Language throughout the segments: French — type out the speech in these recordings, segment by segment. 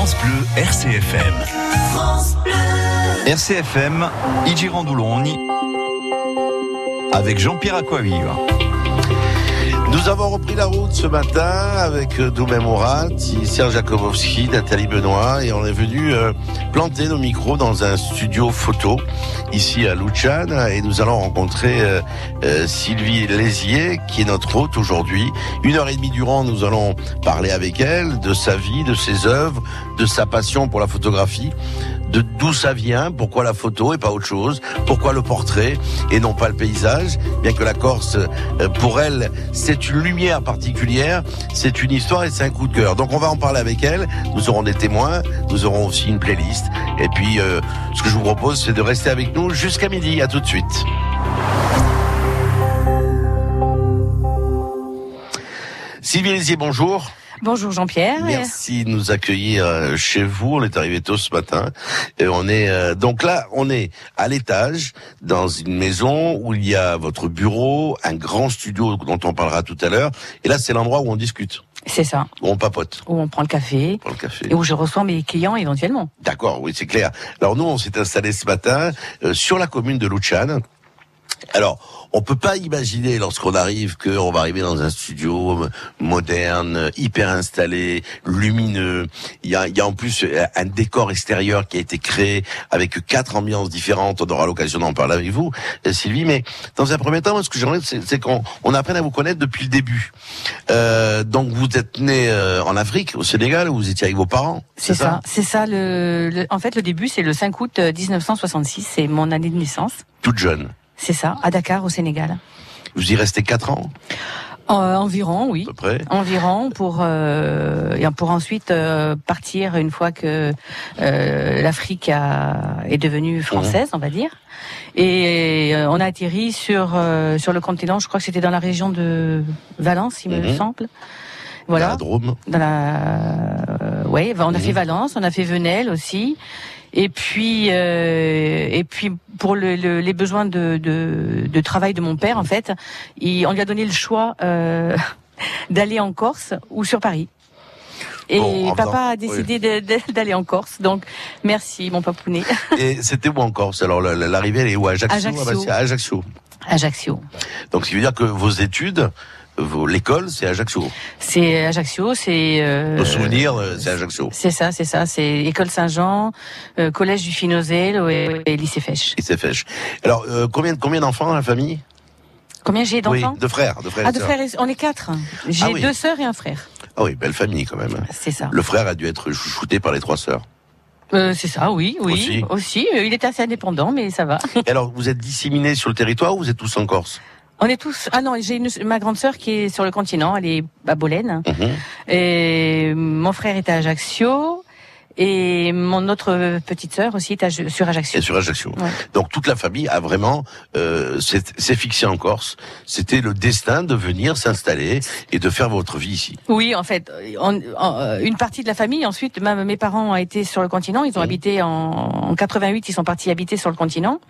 France Bleu RCFM. RCFM, Igirandouloni, avec Jean-Pierre Aquaviva. Nous avons repris la route ce matin avec euh, Doumé Morat, Serge Jakobowski, Nathalie Benoît et on est venu euh, planter nos micros dans un studio photo ici à Luchan et nous allons rencontrer euh, Sylvie Lézier qui est notre hôte aujourd'hui. Une heure et demie durant, nous allons parler avec elle de sa vie, de ses œuvres, de sa passion pour la photographie, de d'où ça vient, pourquoi la photo et pas autre chose, pourquoi le portrait et non pas le paysage, bien que la Corse, euh, pour elle, c'est une lumière particulière, c'est une histoire et c'est un coup de cœur. Donc on va en parler avec elle, nous aurons des témoins, nous aurons aussi une playlist, et puis euh, ce que je vous propose, c'est de rester avec nous jusqu'à midi, à tout de suite. Sylvie bonjour. Bonjour Jean-Pierre. Merci de nous accueillir euh, chez vous. On est arrivé tôt ce matin. Et on est euh, donc là, on est à l'étage dans une maison où il y a votre bureau, un grand studio dont on parlera tout à l'heure. Et là, c'est l'endroit où on discute, C'est ça, où on papote où on prend le café pour le café. et où je reçois mes clients éventuellement. D'accord, oui, c'est clair. Alors nous, on s'est installé ce matin euh, sur la commune de Luchan. Alors, on peut pas imaginer lorsqu'on arrive qu'on va arriver dans un studio moderne, hyper installé, lumineux. Il y a, il y a en plus euh, un décor extérieur qui a été créé avec quatre ambiances différentes. On aura l'occasion d'en parler avec vous, euh, Sylvie. Mais dans un premier temps, moi, ce que j'aimerais, c'est c'est qu'on on apprenne à vous connaître depuis le début. Euh, donc, vous êtes né euh, en Afrique, au Sénégal, où vous étiez avec vos parents. C'est ça, c'est ça. Le, le- en fait, le début, c'est le 5 août euh, 1966, c'est mon année de naissance. Toute jeune. C'est ça, à Dakar, au Sénégal. Vous y restez quatre ans, Euh, environ, oui. à peu près. Environ pour euh, pour ensuite euh, partir une fois que euh, l'Afrique est devenue française, on va dire. Et euh, on a atterri sur euh, sur le continent. Je crois que c'était dans la région de Valence, il me Mhm. semble. Dans Voilà. la Drôme. dans la euh, ouais on a Mhm. fait Valence on a fait Venelle aussi et puis euh, et puis pour le, le- les besoins de, de, de travail de mon père en fait il, on lui a donné le choix euh, d'aller en Corse ou sur Paris. Et Bon, papa faisant- a décidé d'aller en Corse. Donc merci mon papounet. Et c'était où en Corse? Alors la- la- l'arrivée, elle est où? Ajaccio Ajaccio. Ajaccio. Ajaccio. Donc ce qui veut dire que vos études, l'école, c'est Ajaccio. c'est Ajaccio c'est euh, Vos souvenirs, euh, c'est Ajaccio. c'est ça c'est ça c'est école Saint-Jean euh, collège du Finozel et, et lycée Fèche c'est fait. Alors euh, combien combien d'enfants dans la famille? Combien j'ai Oui, d'enfants de frères, de frères. Ah, de frères, on est quatre. J'ai Ah oui. deux sœurs et un frère. Ah oui, belle famille quand même. C'est ça. Le frère a dû être chouchouté par les trois sœurs. Euh, c'est ça, oui, oui. Aussi. Aussi. Il était assez indépendant, mais ça va. Et alors vous êtes disséminés sur le territoire ou vous êtes tous en Corse? On est tous. Ah non, j'ai une... ma grande sœur qui est sur le continent. Elle est à Bolène. Mhm. Et mon frère est à Ajaccio. Et mon autre petite sœur aussi est à... sur Ajaccio. Et sur Ajaccio. Ouais. Donc toute la famille a vraiment euh, s'est fixée en Corse. C'était le destin de venir s'installer et de faire votre vie ici. Oui, en fait, on- euh, une partie de la famille. Ensuite, ma- mes parents ont été sur le continent. Ils ont Mhm. habité en, en 88. Ils sont partis habiter sur le continent.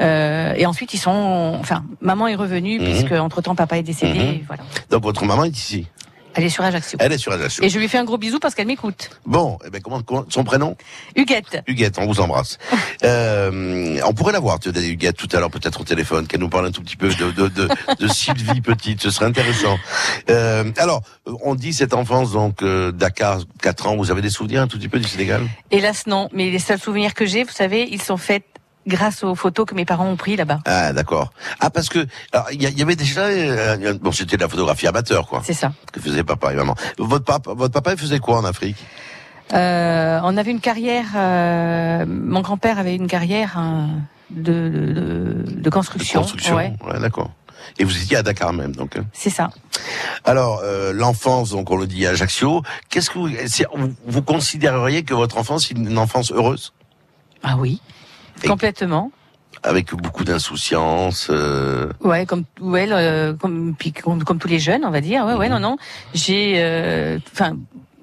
Euh, et ensuite, ils sont. Enfin, maman est revenue Mhm. puisque entre temps papa est décédé. Et Voilà. Donc votre maman est ici. Elle est sur Ajaccio. Elle est sur Ajaccio. Et je lui fais un gros bisou parce qu'elle m'écoute. Bon, eh ben comment, comment son prénom? Huguette. Huguette, on vous embrasse. Euh, on pourrait la voir, tu Huguette, tout à l'heure, peut-être au téléphone, qu'elle nous parle un tout petit peu de, de, de, de Sylvie Petite, ce serait intéressant. Euh, alors, on dit cette enfance, donc, euh, Dakar, 4 ans, vous avez des souvenirs un tout petit peu du Sénégal? Hélas, non. Mais les seuls souvenirs que j'ai, vous savez, ils sont faits grâce aux photos que mes parents ont pris là-bas. Ah, d'accord. Ah, parce que, il y, avait déjà, euh, bon, c'était de la photographie amateur, quoi, C'est ça. que faisait papa et maman. Votre papa, votre papa, il faisait quoi en Afrique? Euh, on avait une carrière. euh, mon grand-père avait une carrière euh, de, de, de- construction. construction. Ouais, Ouais, d'accord. Et vous étiez à Dakar même, donc. hein. c'est ça. Alors, euh, l'enfance, donc on le dit à Ajaccio, qu'est-ce que vous, vous considéreriez que votre enfance est une enfance heureuse? Ah oui. Complètement. avec beaucoup d'insouciance euh, Ouais, comme ouais, le- comme, puis comme comme tous les jeunes, on va dire. Ouais, ouais, Mhm. non, non. J'ai, euh, enfin,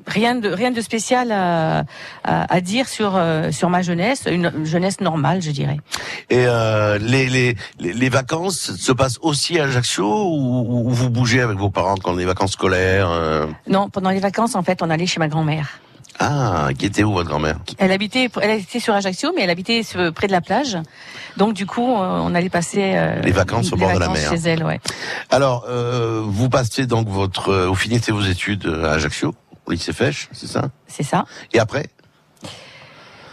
rien de rien de spécial à, à, à dire sur euh, sur ma jeunesse, une jeunesse normale, je dirais. Et euh, les, les, les, les vacances se passent aussi à Ajaccio ou, ou vous bougez avec vos parents quand les vacances scolaires euh? Non, pendant les vacances, en fait, on allait chez ma grand-mère. Ah, qui était où votre grand-mère Elle habitait, elle était sur Ajaccio, mais elle habitait sur- près de la plage. Donc du coup, on allait passer euh, Les vacances au les bord de la mer. chez elle, ouais. Alors, euh, vous passez donc votre, euh, vous finissez vos études à Ajaccio, au lycée Fèche, c'est ça? C'est ça. Et après?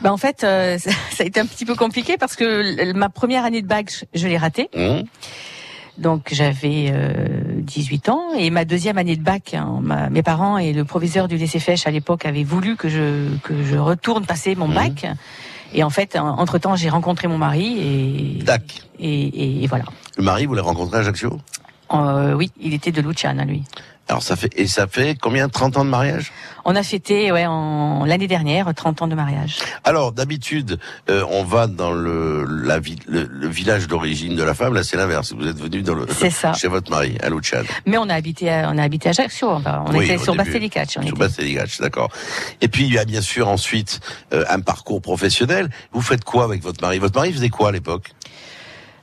Ben en fait, euh, ça ça a été un petit peu compliqué parce que ma première année de bac, je, je l'ai ratée. Hum, Donc j'avais euh, 18 ans et ma deuxième année de bac, hein, ma- mes parents et le proviseur du lycée Fèche à l'époque avaient voulu que je que je retourne passer mon Mhm. bac. Et en fait, entre temps, j'ai rencontré mon mari et et, et, et voilà. Le mari, vous l'avez rencontré à Ajaccio? Euh, oui, il était de Luciana, lui. Alors ça fait et ça fait combien 30 ans de mariage? On a fêté ouais, en l'année dernière 30 ans de mariage. Alors d'habitude, euh, on va dans le, la vi- le, le village d'origine de la femme. Là, c'est l'inverse. Vous êtes venu dans le ça. chez votre mari à Luciane. Mais on a habité à, on a habité à Ajaccio. On Oui, était sur début. Bastelicac. On Sur était. Bastelicac, d'accord. Et puis il y a bien sûr ensuite euh, un parcours professionnel. Vous faites quoi avec votre mari? Votre mari faisait quoi à l'époque?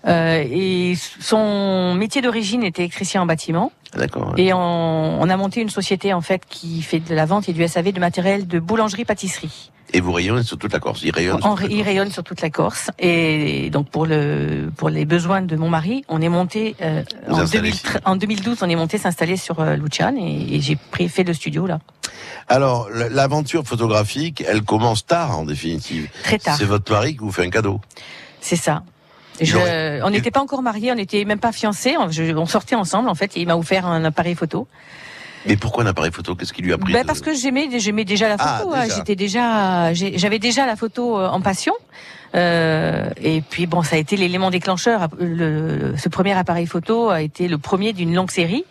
Euh, et son métier d'origine était électricien en bâtiment. Ah, D'accord. Et on, on a monté une société en fait qui fait de la vente et du SAV de matériel de boulangerie-pâtisserie. Et vous rayonnez sur toute la Corse. Il rayonne. sur On, il Corse. rayonne sur toute la Corse. Et donc pour le pour les besoins de mon mari, on est monté euh, en, installez 2000 ici. en 2012, on est monté s'installer sur euh, Luciane et, et j'ai pris fait le studio là Alors l'aventure photographique, elle commence tard en définitive. très tard. C'est votre mari qui vous fait un cadeau. C'est ça. Je- on n'était pas encore mariés, on n'était même pas fiancés. On, je- on sortait ensemble en fait. Et il m'a offert un appareil photo. Mais pourquoi un appareil photo? Qu'est-ce qui lui a pris Ben de- parce que j'aimais, j'aimais déjà la Ah, photo. hein. déjà. J'étais déjà, j'avais déjà la photo euh, en passion. Euh, et puis bon, ça a été l'élément déclencheur. Le, ce premier appareil photo a été le premier d'une longue série.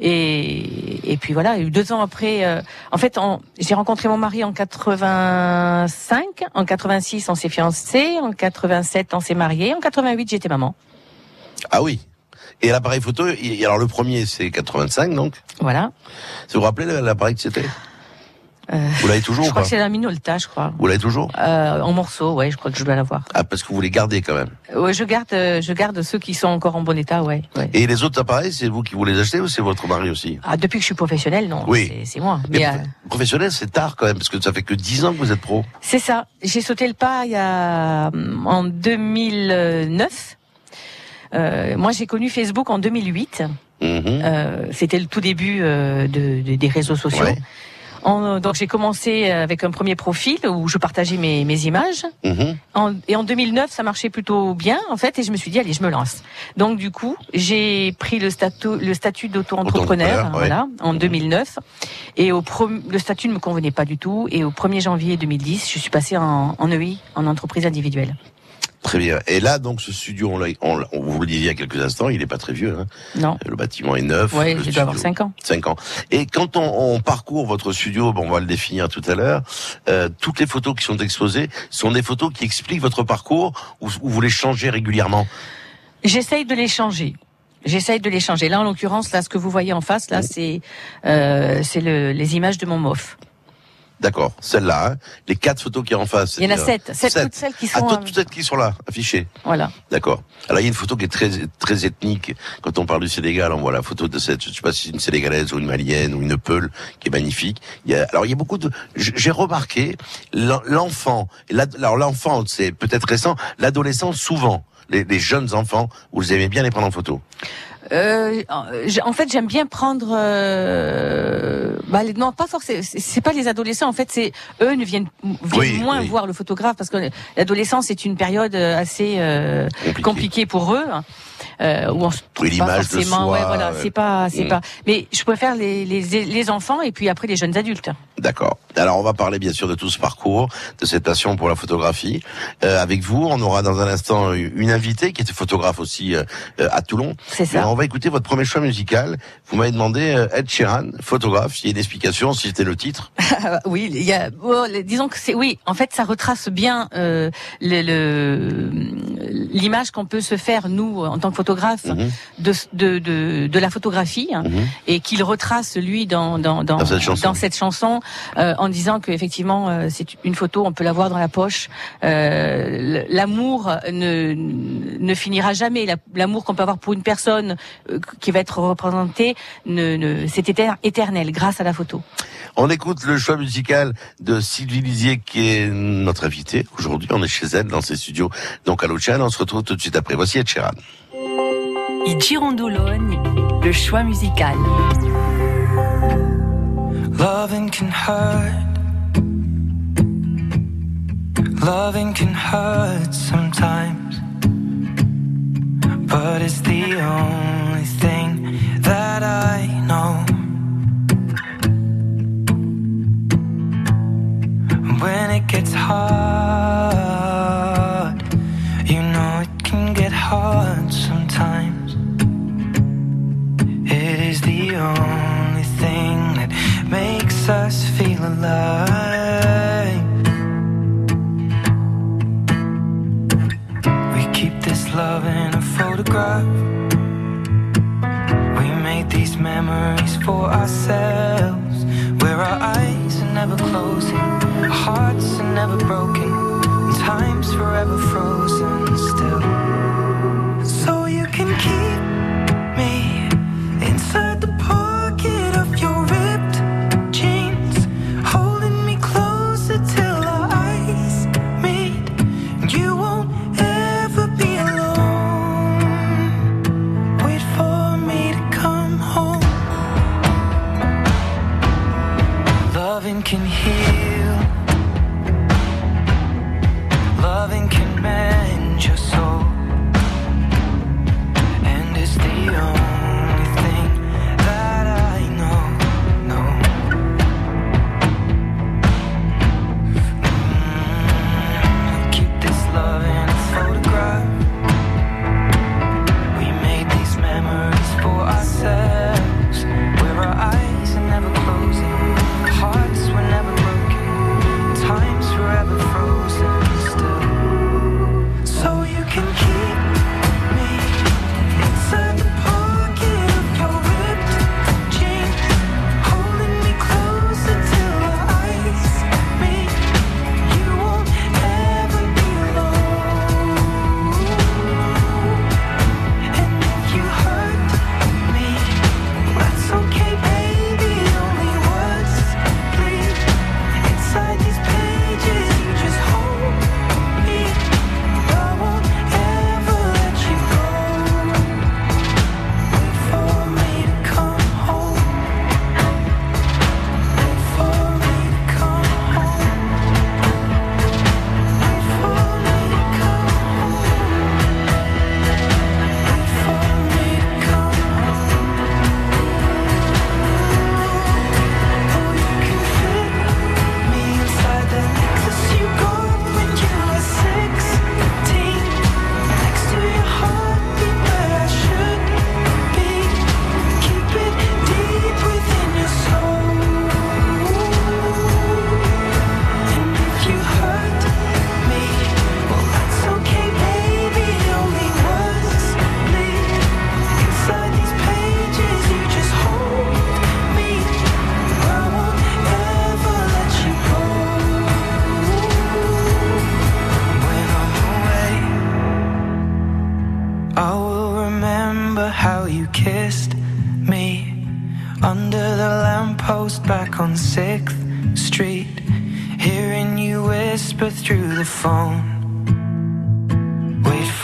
Et, et puis voilà, deux ans après, euh, en fait, j'ai rencontré mon mari en 85, en 86 on s'est fiancés, en 87 on s'est mariés, en 88 j'étais maman. Ah oui. Et l'appareil photo, il- alors le premier c'est 85 donc? Voilà. Vous vous rappelez l'appareil que c'était? Vous l'avez toujours je crois que c'est la Minolta, je crois. Vous l'avez toujours Euh, en morceaux, ouais, je crois que je dois l'avoir. Ah parce que vous les gardez quand même. Ouais, je garde, euh, je garde ceux qui sont encore en bon état, ouais. ouais. Et les autres appareils, c'est vous qui vous les achetez ou c'est votre mari aussi? Ah, depuis que je suis professionnelle, non. Oui. C'est- moi. Mais Mais, euh, prof- professionnel, c'est tard quand même parce que ça fait que 10 ans que vous êtes pro. c'est ça. J'ai sauté le pas il y a hum, en 2009. Euh, moi, j'ai connu Facebook en 2008. Mhm. Euh, C'était le tout début euh, de, de- des réseaux sociaux. Ouais. En- donc, j'ai commencé avec un premier profil où je partageais mes, mes images. Mhm. En- et en 2009, ça marchait plutôt bien, en fait, et je me suis dit, allez, je me lance. Donc, du coup, j'ai pris le statut, le statut d'auto-entrepreneur, ouais. voilà, en Mhm. 2009. Et au le statut ne me convenait pas du tout. Et au 1er janvier 2010, je suis passée en, en EI, en entreprise individuelle. Très bien. Et là, donc, ce studio, on, on, on vous le disiez il y a quelques instants, il est pas très vieux. Hein. Non. Le bâtiment est neuf. Ouais, le je dois avoir studio- 5 ans. Cinq ans. Et quand on, on parcourt votre studio, bon, on va le définir tout à l'heure, euh, toutes les photos qui sont exposées sont des photos qui expliquent votre parcours ou, ou vous les changez régulièrement? J'essaye de les changer. J'essaye de les changer. Là, en l'occurrence, là, ce que vous voyez en face, là, c'est euh, c'est le, les images de mon MOF. D'accord, celle-là, hein. les quatre photos qui sont en face. Il y en a sept. Sept, sept. toutes celles qui Ah, sont... toutes, euh, toutes celles qui sont là, affichées. voilà. D'accord. Alors il y a une photo qui est très très ethnique. Quand on parle du Sénégal, on voit la photo de cette, je sais pas si c'est une Sénégalaise ou une Malienne ou une Peule, qui est magnifique. Il y a, alors il y a beaucoup de, j'ai remarqué l'en- l'enfant. Alors l'enfant, c'est peut-être récent. L'adolescent, souvent. Les, les jeunes enfants, vous aimez bien les prendre en photo. Euh, en fait, j'aime bien prendre. Euh, bah, les- non, pas forcément. C'est pas les adolescents. En fait, c'est eux ne viennent, viennent Oui, moins oui. voir le photographe parce que l'adolescence est une période euh, assez euh, Compliqué. compliquée pour eux. Euh, où on se trouve pas l'image de forcément. soi, ouais, voilà, ouais. c'est pas, c'est Mm. pas. Mais je préfère les, les les enfants et puis après les jeunes adultes. D'accord. Alors on va parler bien sûr de tout ce parcours, de cette passion pour la photographie. Euh, avec vous, on aura dans un instant une invitée qui était photographe aussi euh, euh, à Toulon. C'est ça. on va écouter votre premier choix musical. Vous m'avez demandé euh, Ed Sheeran, photographe. S'il y a une explication, si c'était le titre. Ah, oui, il y a. bon, le- disons que c'est oui. En fait, ça retrace bien euh, le- le- l'image qu'on peut se faire nous en tant que photographe photographe Mhm. de, de, de, de la photographie hein, Mhm. et qu'il retrace lui dans dans dans, Dans cette chanson. dans cette chanson, euh, en disant qu'effectivement euh, c'est une photo, on peut l'avoir dans la poche. Euh, L'amour ne ne finira jamais. La- L'amour qu'on peut avoir pour une personne qui va être représentée, ne, ne c'est éter- éternel grâce à la photo. On écoute le choix musical de Sylvie Lisier qui est notre invitée. Aujourd'hui, on est chez elle dans ses studios. Donc à Lucerne, on se retrouve tout de suite après. Voici Ed Sheeran. I Girondoloni, le choix musical. Loving can hurt. Loving can hurt sometimes. But it's the only thing that I know. When it gets hard, you know it can get hard only thing that makes us feel alive. We keep this love in a photograph. We made these memories for ourselves, where our eyes are never closing, our hearts are never broken,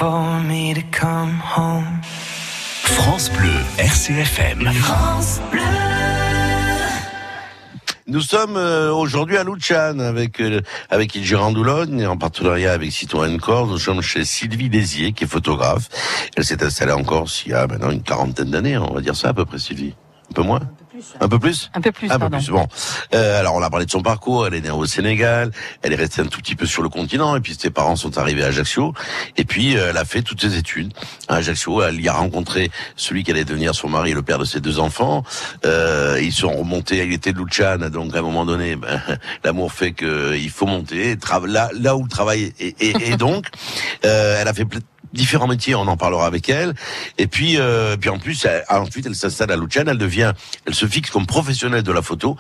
for me to come home. France Bleu, RCFM. Nous sommes euh, aujourd'hui à Luchan avec euh, avec Il Girandoulogne et en partenariat avec Citroën Corse. Nous sommes chez Sylvie Désier qui est photographe. Elle s'est installée en Corse il y a maintenant une quarantaine d'années, on va dire ça à peu près Sylvie. Un peu moins? Un peu plus Un peu plus, Un peu plus, bon. Euh, alors on a parlé de son parcours, elle est née au Sénégal, elle est restée un tout petit peu sur le continent, et puis ses parents sont arrivés à Ajaccio, et puis euh, elle a fait toutes ses études à Ajaccio, elle y a rencontré celui qui allait devenir son mari et le père de ses deux enfants, euh, ils sont remontés, il était de Luchan, donc à un moment donné, ben, l'amour fait que il faut monter, là, là où le travail est, et, et donc, euh, elle a fait différents métiers. On en parlera avec elle. Et puis, euh, puis en plus, elle- ensuite, elle s'installe à Lucerne. Elle devient, elle se fixe comme professionnelle de la photo.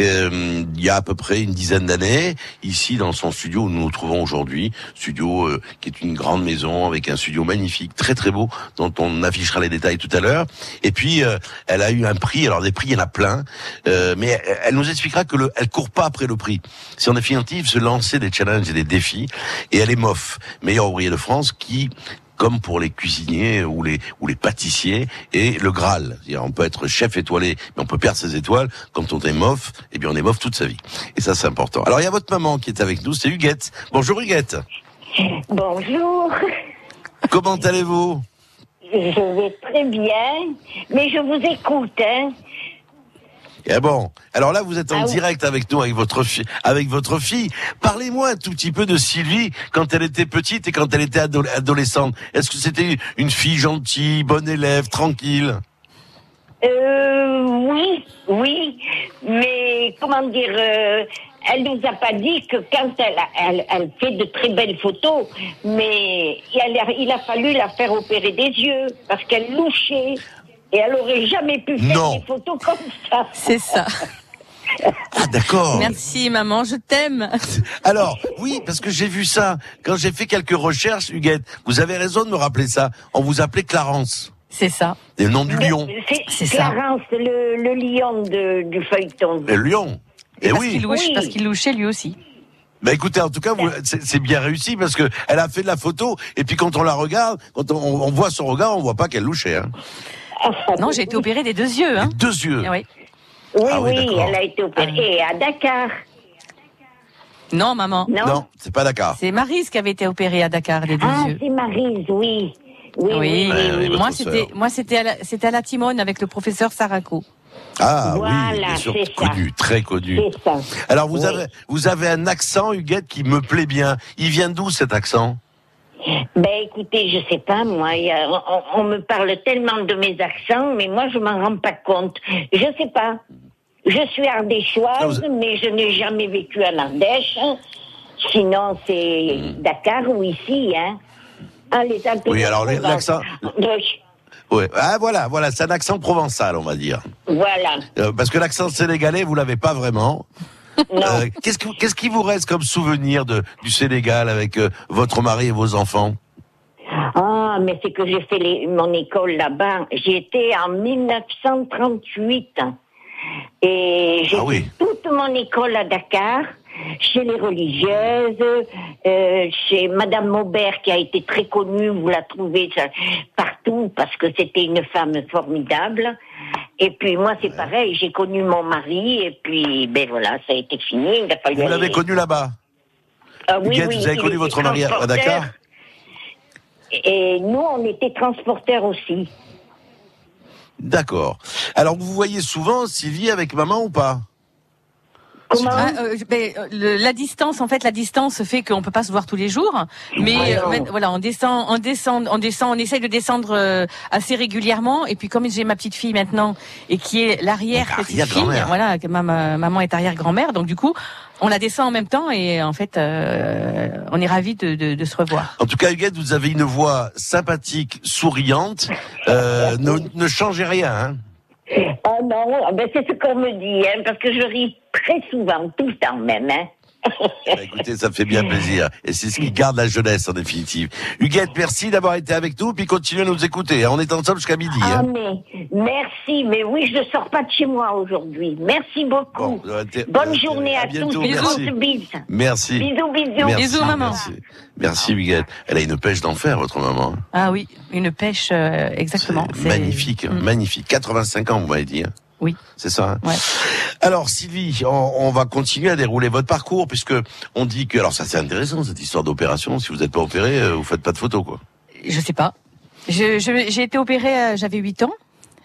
Euh, il y a à peu près une dizaine d'années, ici dans son studio où nous nous trouvons aujourd'hui, studio euh, qui est une grande maison avec un studio magnifique, très très beau, dont on affichera les détails tout à l'heure. Et puis, euh, elle a eu un prix. Alors des prix, il y en a plein, euh, mais elle, nous expliquera que le, elle court pas après le prix. C'est en définitive se lancer des challenges et des défis. Et elle est MOF, meilleur ouvrier de France, qui comme pour les cuisiniers ou les ou les pâtissiers et le Graal. On peut être chef étoilé, mais on peut perdre ses étoiles. Quand on est mof, eh bien on est mof toute sa vie. Et ça c'est important. Alors il y a votre maman qui est avec nous, c'est Huguette. Bonjour Huguette. Bonjour, Comment allez-vous? Je vais très bien, mais je vous écoute. Hein. Eh bon, alors là vous êtes en Ah oui. direct avec nous, avec votre fille, avec votre fille. Parlez-moi un tout petit peu de Sylvie quand elle était petite et quand elle était ado- adolescente. Est-ce que c'était une fille gentille, bonne élève, tranquille? Euh, oui, oui, mais comment dire, euh, elle nous a pas dit que quand elle, a- elle, elle fait de très belles photos, mais il a, il a fallu la faire opérer des yeux parce qu'elle louchait et elle aurait jamais pu faire Non. des photos comme ça. C'est ça. Ah d'accord. Merci maman, je t'aime. Alors, oui, parce que j'ai vu ça. Quand j'ai fait quelques recherches, Huguette, vous avez raison de me rappeler ça. On vous appelait Clarence. C'est ça. Le nom du lion. C'est ça. Clarence, le, le lion de, du feuilleton. Le lion. Et parce oui. qu'il louche, Oui. parce qu'il louchait lui aussi. Bah écoutez, en tout cas, c'est c'est bien réussi parce que elle a fait de la photo et puis quand on la regarde, quand on, on voit son regard, on voit pas qu'elle louchait. Hein. Non, j'ai été opérée des deux yeux. Hein. Deux yeux. Ah oui. Oui, Ah oui, elle a été opérée. Et à Dakar, Non, maman. non, Non, c'est pas Dakar. C'est Marise qui avait été opérée à Dakar les deux Ah, yeux. c'est Marise, oui. Oui, oui, moi c'était moi c'était à la, c'était à la Timone avec le professeur Sarako. Ah oui, bien sûr, c'est ça. connu, très connu. Ça. Alors vous Oui. avez vous avez un accent, Huguette, qui me plaît bien. Il vient d'où cet accent? Ben écoutez, je sais pas, moi, a- on, on me parle tellement de mes accents, mais moi je m'en rends pas compte. Je sais pas. Je suis ardéchoise, Ah, vous- mais je n'ai jamais vécu en Ardèche. Sinon, c'est Dakar ou ici, hein. Ah, les Alpes Oui, alors, l'accent- Ouais. Ah voilà, voilà, c'est un accent provençal, on va dire. Voilà. Euh, parce que l'accent sénégalais, vous l'avez pas vraiment. Euh, qu'est-ce, que- qu'est-ce qui vous reste comme souvenir de, du Sénégal avec euh, votre mari et vos enfants? Ah, mais c'est que j'ai fait les- mon école là-bas. J'y étais en 1938. Et j'ai Ah oui. fait toute mon école à Dakar, chez les religieuses, euh, chez Madame Maubert, qui a été très connue, vous la trouvez ça, partout, parce que c'était une femme formidable. Et puis moi, c'est pareil, j'ai connu mon mari, et puis, ben voilà, ça a été fini. Il a fallu Vous l'avez connu là-bas Ah oui, oui, vous avez connu votre mari à-. Dakar Et nous, on était transporteurs aussi. D'accord. Alors vous voyez souvent Sylvie avec maman ou pas? Comment Ah, euh, ben, euh, le- la distance, en fait, la distance fait qu'on peut pas se voir tous les jours, mais Ouais, euh, voilà, on descend, on descend, on descend, on essaye de descendre euh, assez régulièrement. Et puis comme j'ai ma petite fille maintenant et qui est l'arrière petite fille, voilà, que ma, ma- maman est arrière grand-mère, donc du coup, on la descend en même temps et en fait, euh, on est ravis de, de, de se revoir. En tout cas, Huguette, vous avez une voix sympathique, souriante. Euh, ne, ne changez rien. Hein Oh non, ah ben c'est ce qu'on me dit, hein, parce que je ris très souvent, tout le temps même. Hein. Bah, écoutez, ça fait bien plaisir. Et c'est ce qui garde la jeunesse, en définitive. Huguette, merci d'avoir été avec nous, puis continuez à nous écouter. hein. On est ensemble jusqu'à midi. Ah hein. mais merci, mais oui, je ne sors pas de chez moi aujourd'hui. Merci beaucoup. Bon, euh, Bonne euh, journée à, bientôt, tous. merci. Bisous, bisous. Merci. Bisous, bisous. Merci, Bisous, maman. Merci, merci Huguette. Elle a une pêche d'enfer, votre maman. Ah oui, une pêche, euh, exactement. C'est C'est- magnifique, Mm. magnifique. 85 ans, vous m'avez dit. hein. Oui. C'est ça. hein Ouais. Alors Sylvie, on, on va continuer à dérouler votre parcours puisque on dit que alors ça c'est intéressant cette histoire d'opération. Si vous n'êtes pas opéré, euh, vous faites pas de photos quoi. Je sais pas. Je- je- J'ai été opérée, euh, j'avais 8 ans.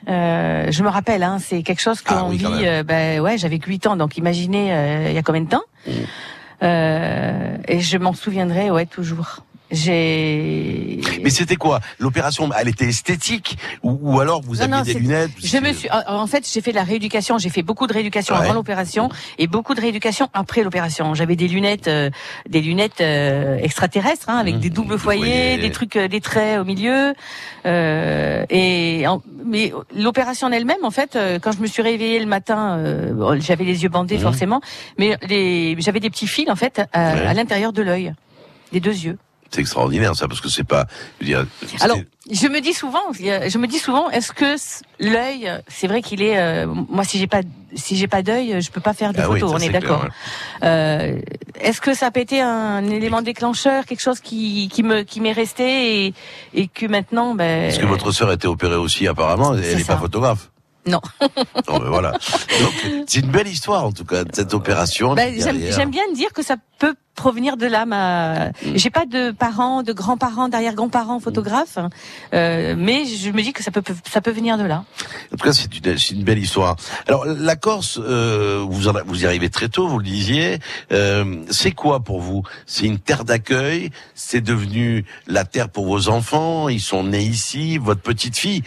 Euh, je me rappelle, hein, c'est quelque chose qu'on Ah oui, même. euh, ben ouais, j'avais que 8 ans, donc imaginez euh, il y a combien de temps? Mm. Euh, Et je m'en souviendrai, ouais, toujours. J'ai. Mais c'était quoi L'opération, elle était esthétique ou, ou alors vous aviez non, des lunettes Je me suis, en fait, j'ai fait de la rééducation. J'ai fait beaucoup de rééducation Ouais. avant l'opération et beaucoup de rééducation après l'opération. J'avais des lunettes, euh, des lunettes euh, extraterrestres, hein, avec Mmh, des doubles foyers, des trucs, euh, des traits au milieu. Euh, et en- mais l'opération en elle-même, en fait, euh, quand je me suis réveillée le matin, euh, j'avais les yeux bandés Mmh. forcément, mais les, j'avais des petits fils en fait à, Ouais. à l'intérieur de l'œil, des deux yeux. C'est extraordinaire ça parce que c'est pas. je veux dire, Alors, je me dis souvent, je me dis souvent, est-ce que l'œil, c'est vrai qu'il est, euh, moi si j'ai pas, si j'ai pas d'œil, je peux pas faire de Ah photos. on est d'accord. Euh, est-ce que ça a été un élément déclencheur, quelque chose qui, qui me, qui m'est resté et, et que maintenant, ben. Parce que votre sœur a été opérée aussi apparemment, elle C'est n'est pas photographe. Non. Non, mais voilà. C'est une belle histoire en tout cas de cette opération. Ben, j'aime bien dire que ça peut provenir de là. Ma, Mm. j'ai pas de parents, de grands-parents, d'arrière-grands-parents photographes, hein. euh, mais je me dis que ça peut, ça peut venir de là. En tout cas, c'est une, belle histoire. Alors, la Corse, euh, vous, en, vous y arrivez très tôt, vous le disiez. Euh, c'est quoi pour vous? C'est une terre d'accueil? C'est devenu la terre pour vos enfants? Ils sont nés ici Votre petite fille?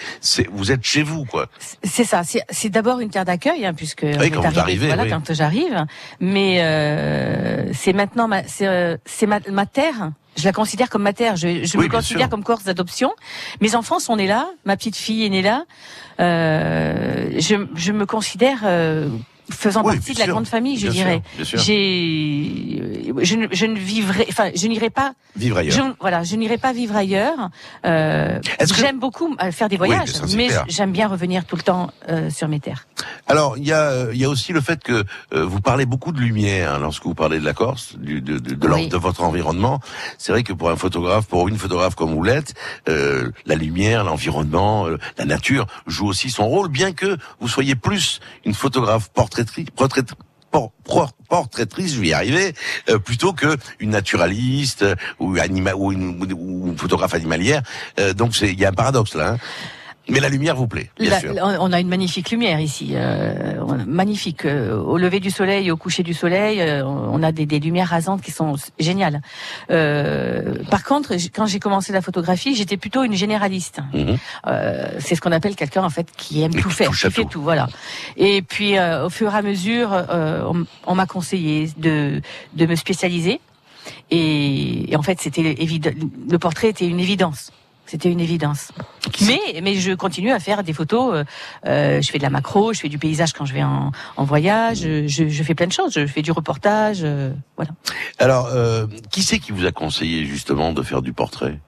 Vous êtes chez vous, quoi. C'est ça. C'est, d'abord une terre d'accueil, hein, puisque on est quand vous arrivez, voilà, oui. quand j'arrive. Mais euh, c'est maintenant, ma, c'est, euh, c'est ma, ma terre. Je la considère comme ma terre. Je, je Oui, me considère sûr. comme Corse d'adoption. Mes enfants sont nés là. Ma petite fille est née là. Euh, je, je me considère euh, faisant Oui, partie de la sûr. grande famille, je dirais. J'ai, je, ne- je ne vivrai, enfin, je n'irai pas Vivre ailleurs. je, voilà, je n'irai pas vivre ailleurs. Euh, que- J'aime beaucoup euh, faire des Oui, voyages, ça, mais j'aime bien revenir tout le temps euh, sur mes terres. Alors, il y a, euh, il y a aussi le fait que euh, vous parlez beaucoup de lumière hein, lorsque vous parlez de la Corse, du, de, de, de, l'en- Oui. de votre environnement. C'est vrai que pour un photographe, pour une photographe comme vous l'êtes, euh, la lumière, l'environnement, euh, la nature joue aussi son rôle, bien que vous soyez plus une photographe portraitrice, portrait, por- por- portraitrice, je vais y arriver, euh, plutôt que une naturaliste euh, ou, anima, ou, une, ou une photographe animalière. Euh, donc il y a un paradoxe là. hein. Mais la lumière vous plaît, bien La- sûr. on a une magnifique lumière ici, euh, magnifique. Euh, Au lever du soleil, au coucher du soleil, euh, on a des, des lumières rasantes qui sont géniales. Euh, par contre, quand j'ai commencé la photographie, j'étais plutôt une généraliste. Mhm. Euh, c'est ce qu'on appelle quelqu'un en fait qui aime Mais tout qui faire, qui fait tout. tout, voilà. Et puis au fur et à mesure, on, on m'a conseillé de de me spécialiser. Et, et en fait, c'était évident. Le portrait était une évidence. C'était une évidence. Mais mais je continue à faire des photos. euh, euh, je fais de la macro, je fais du paysage quand je vais en, en voyage. Je, je fais plein de choses. Je fais du reportage. euh, voilà. Alors, euh, qui c'est qui vous a conseillé justement de faire du portrait?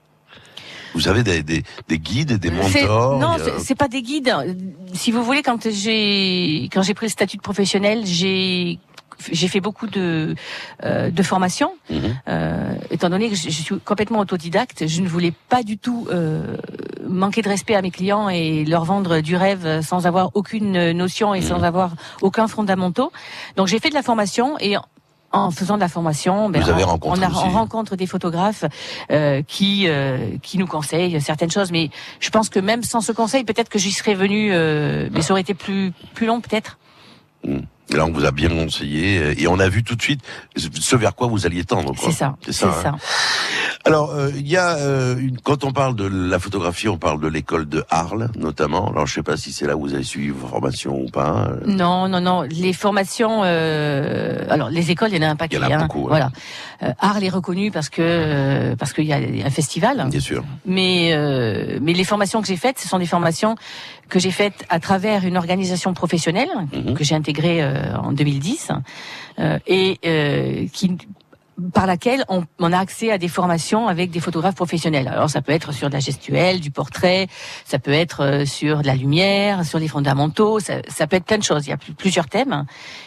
Vous avez des, des, des guides, des C'est- mentors Non, a- c'est pas des guides. Si vous voulez, quand j'ai quand j'ai pris le statut de professionnel, j'ai j'ai fait beaucoup de euh, de formations. Mhm. Euh, étant donné que je, je suis complètement autodidacte, je ne voulais pas du tout euh, manquer de respect à mes clients et leur vendre du rêve sans avoir aucune notion et sans avoir aucun fondamentaux. Donc j'ai fait de la formation et en- faisant de la formation, ben, on- a, on rencontre des photographes euh, qui euh, qui nous conseillent certaines choses. Mais je pense que même sans ce conseil, peut-être que j'y serais venu, euh, mais ça aurait été plus plus long peut-être. Et Là, on vous a bien conseillé euh, et on a vu tout de suite ce vers quoi vous alliez tendre. C'est ça, C'est ça. ça. hein. Alors, euh, il y a euh, une, quand on parle de la photographie, on parle de l'école de Arles, notamment. Alors, je sais pas si c'est là où vous avez suivi vos formations ou pas. euh. Non, non, non. Les formations, euh, alors les écoles, il y en a un paquet. Il y en a hein. beaucoup, ouais. Voilà. Euh, Arles est reconnu parce que euh, parce qu'il y a un festival. Bien sûr. Mais euh, mais les formations que j'ai faites, ce sont des formations que j'ai faites à travers une organisation professionnelle Mhm. que j'ai intégrée euh, en 2010 euh, et euh, qui par laquelle on, on a accès à des formations avec des photographes professionnels. Alors ça peut être sur de la gestuelle, du portrait, ça peut être euh, sur de la lumière, sur les fondamentaux, ça, ça peut être plein de choses. Il y a pl- plusieurs thèmes.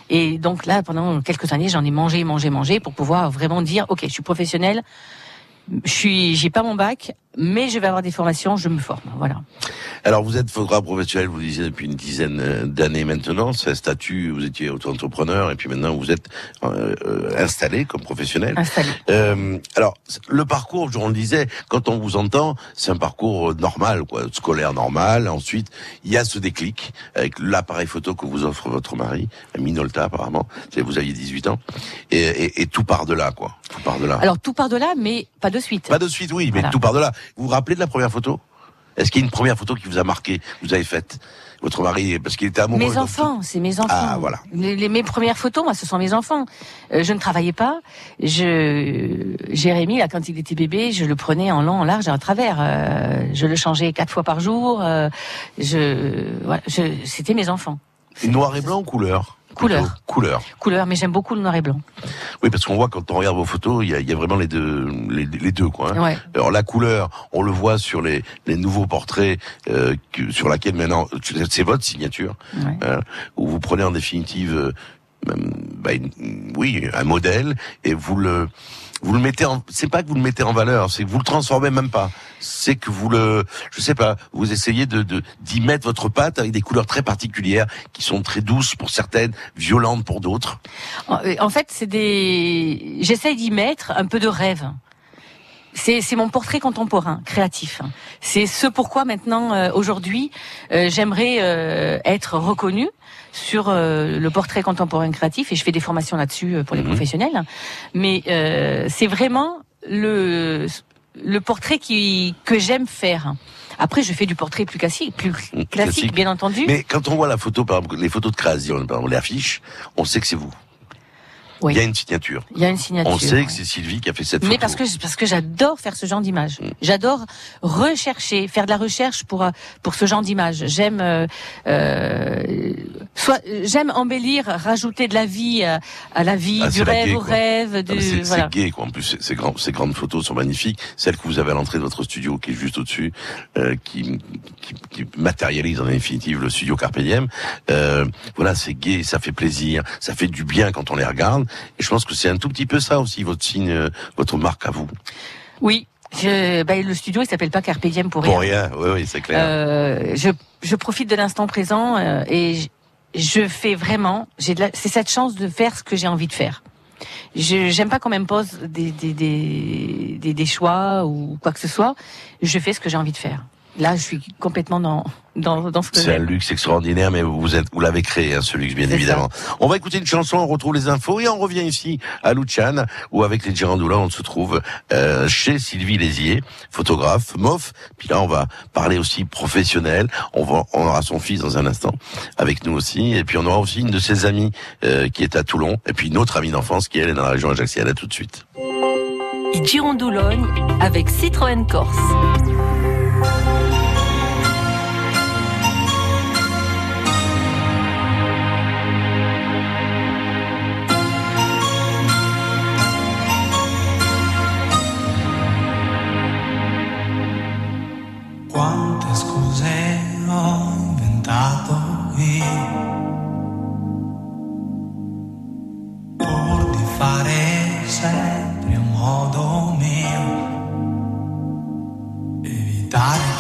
Et donc là, pendant quelques années, j'en ai mangé, mangé, mangé pour pouvoir vraiment dire, ok, je suis professionnel, je suis, j'ai pas mon bac, mais je vais avoir des formations, je me forme. Voilà. Alors, vous êtes photographe professionnel, vous le disiez depuis une dizaine euh, d'années maintenant. C'est un statut, vous étiez auto-entrepreneur et puis maintenant vous êtes euh, euh, installé comme professionnel. Installé. Euh, alors, le parcours, on le disait, quand on vous entend, c'est un parcours euh, normal, quoi, scolaire normal. Ensuite, il y a ce déclic avec l'appareil photo que vous offre votre mari, Minolta apparemment. Vous aviez 18 ans, et, et- et tout part de là, quoi. Tout de là. Alors tout par de là, mais pas de suite. Pas de suite, oui, mais Voilà. tout par de là. Vous vous rappelez de la première photo? Est-ce qu'il y a une première photo qui vous a marqué, que vous avez faite? Votre mari, parce qu'il était amoureux. Mes enfants, c'est mes enfants. Ah, voilà. Les, les- mes premières photos, moi, ce sont mes enfants. Euh, je ne travaillais pas. Je, Jérémy, là, quand il était bébé, je le prenais en long, en large et en travers. Euh, je le changeais quatre fois par jour. Euh, je, voilà, je, c'était mes enfants. Noir et blanc ou couleur? Couleur. Couleur. Couleur, mais j'aime beaucoup le noir et blanc. Oui, parce qu'on voit quand on regarde vos photos, il y a, y a vraiment les deux, les, les deux, quoi. hein. Ouais. Alors la couleur, on le voit sur les, les nouveaux portraits euh, que- sur laquelle maintenant c'est votre signature, Ouais. hein, où vous prenez en définitive, euh, bah, une- oui, un modèle et vous le vous le mettez en. C'est pas que vous le mettez en valeur, c'est que vous le transformez même pas. C'est que vous le, je sais pas, vous essayez de d'y mettre votre patte avec des couleurs très particulières qui sont très douces pour certaines, violentes pour d'autres. En euh, fait, c'est des. J'essaye d'y mettre un peu de rêve. C'est c'est mon portrait contemporain, créatif. C'est ce pourquoi maintenant, euh, aujourd'hui, euh, j'aimerais euh, être reconnue sur euh, le portrait contemporain créatif et je fais des formations là-dessus euh, pour les Mhm. professionnels. Mais euh, c'est vraiment le le portrait qui que j'aime faire. Après, je fais du portrait plus classique, plus classique, classique. bien entendu. Mais quand on voit la photo, par exemple, les photos de création, par exemple, les affiches, on sait que c'est vous. Oui. Il y a une signature. Il y a une signature. On sait ouais. que c'est Sylvie qui a fait cette photo. Mais parce que parce que j'adore faire ce genre d'image. J'adore rechercher, faire de la recherche pour euh, pour ce genre d'image. J'aime euh, euh, soit j'aime embellir, rajouter de la vie à, à la vie, Ah, du la rêve gaie, au quoi. rêve, Ah, c'est voilà. gay, quoi. En plus, ces- grands, ces grandes photos sont magnifiques. Celle que vous avez à l'entrée de votre studio, qui est juste au-dessus, euh, qui, qui, qui matérialise en définitive le studio Carpe Diem. Euh, voilà, c'est gay, ça fait plaisir, ça fait du bien quand on les regarde. Et je pense que c'est un tout petit peu ça aussi, votre signe, euh, votre marque à vous. Oui. Je, bah, le studio, il s'appelle pas Carpe Diem pour Pour rien. rien, oui, oui, c'est clair. Euh, je, je profite de l'instant présent euh, et je, je fais vraiment. J'ai c'est cette chance de faire ce que j'ai envie de faire. Je j'aime pas qu'on m'impose des, des, des, des, des choix ou quoi que ce soit. Je fais ce que j'ai envie de faire. Là, je suis complètement dans dans, dans ce que C'est un luxe extraordinaire, mais vous êtes, vous l'avez créé, hein, ce luxe, bien C'est évidemment. On va écouter une chanson, on retrouve les infos et on revient ici à Luchan, où avec les Girandoulas, on se trouve euh, chez Sylvie Lézier, photographe, MOF. Puis là, on va parler aussi professionnel. On va, on aura son fils dans un instant avec nous aussi, et puis on aura aussi une de ses amies euh, qui est à Toulon, et puis une autre amie d'enfance qui elle est dans la région ajaxienne. À tout de suite. Girondoulogne avec Citroën Corse. Quante scuse ho inventato io pur di fare sempre a modo mio, evitare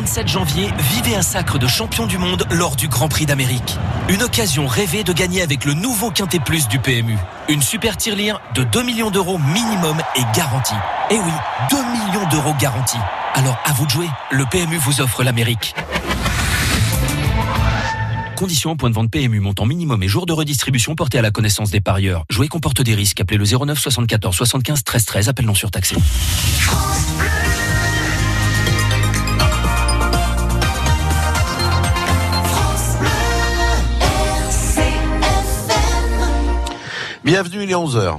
27 janvier, vivez un sacre de champion du monde lors du Grand Prix d'Amérique. Une occasion rêvée de gagner avec le nouveau Quintet Plus du PMU. Une super tirelire de 2 millions d'euros minimum est garantie. Eh oui, 2 millions d'euros garantis. Alors à vous de jouer, le PMU vous offre l'Amérique. Conditions point de vente PMU, montant minimum et jour de redistribution portés à la connaissance des parieurs. Jouer comporte des risques. Appelez le 09 74 75 13 13. Appel non surtaxé. Bienvenue, il est 11h.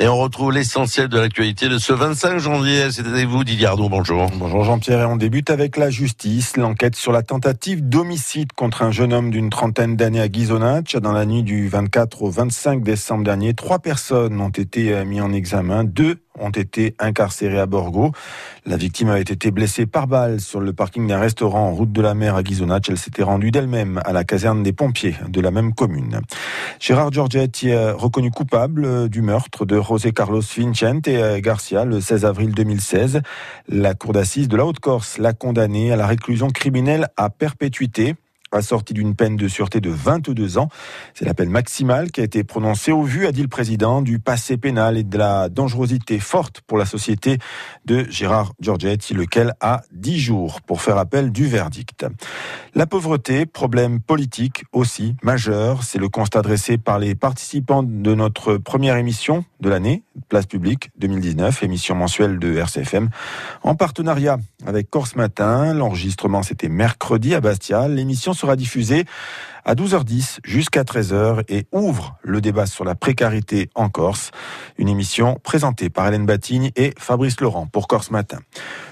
Et on retrouve l'essentiel de l'actualité de ce 25 janvier. C'est avec vous, Didier. Bonjour. Bonjour Jean-Pierre et on débute avec la justice. L'enquête sur la tentative d'homicide contre un jeune homme d'une trentaine d'années à Ghisonaccia dans la nuit du 24 au 25 décembre dernier. Trois personnes ont été euh, mises en examen. Deux ont été incarcérés à Borgo. La victime avait été blessée par balle sur le parking d'un restaurant en route de la mer à Ghisonaccia. Elle s'était rendue d'elle-même à la caserne des pompiers de la même commune. Gérard Giorgetti est reconnu coupable du meurtre de José Carlos Vincente et Garcia le 16 avril 2016. La cour d'assises de la Haute-Corse l'a condamné à la réclusion criminelle à perpétuité assorti d'une peine de sûreté de 22 ans. C'est la peine maximale qui a été prononcée au vu, a dit le président, du passé pénal et de la dangerosité forte pour la société de Gérard Giorgetti, lequel a 10 jours pour faire appel du verdict. La pauvreté, problème politique aussi majeur, c'est le constat dressé par les participants de notre première émission de l'année, Place publique 2019, émission mensuelle de RCFM, en partenariat avec Corse Matin. L'enregistrement, c'était mercredi à Bastia. L'émission sera diffusée à 12h10 jusqu'à 13h et ouvre le débat sur la précarité en Corse. Une émission présentée par Hélène Batigne et Fabrice Laurent pour Corse Matin.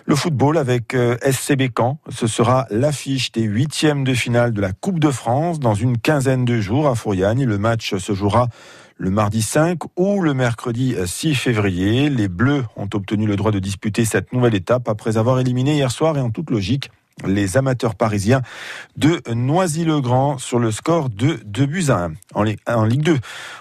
Le football avec euh, SCB Caen, ce sera l'affiche des huitièmes de finale de la Coupe de France dans une quinzaine de jours à Fouriane. Le match se jouera le mardi 5 ou le mercredi 6 février. Les Bleus ont obtenu le droit de disputer cette nouvelle étape après avoir éliminé hier soir et en toute logique les amateurs parisiens de Noisy-le-Grand sur le score de 2 buts à 1 en, Ligue 2.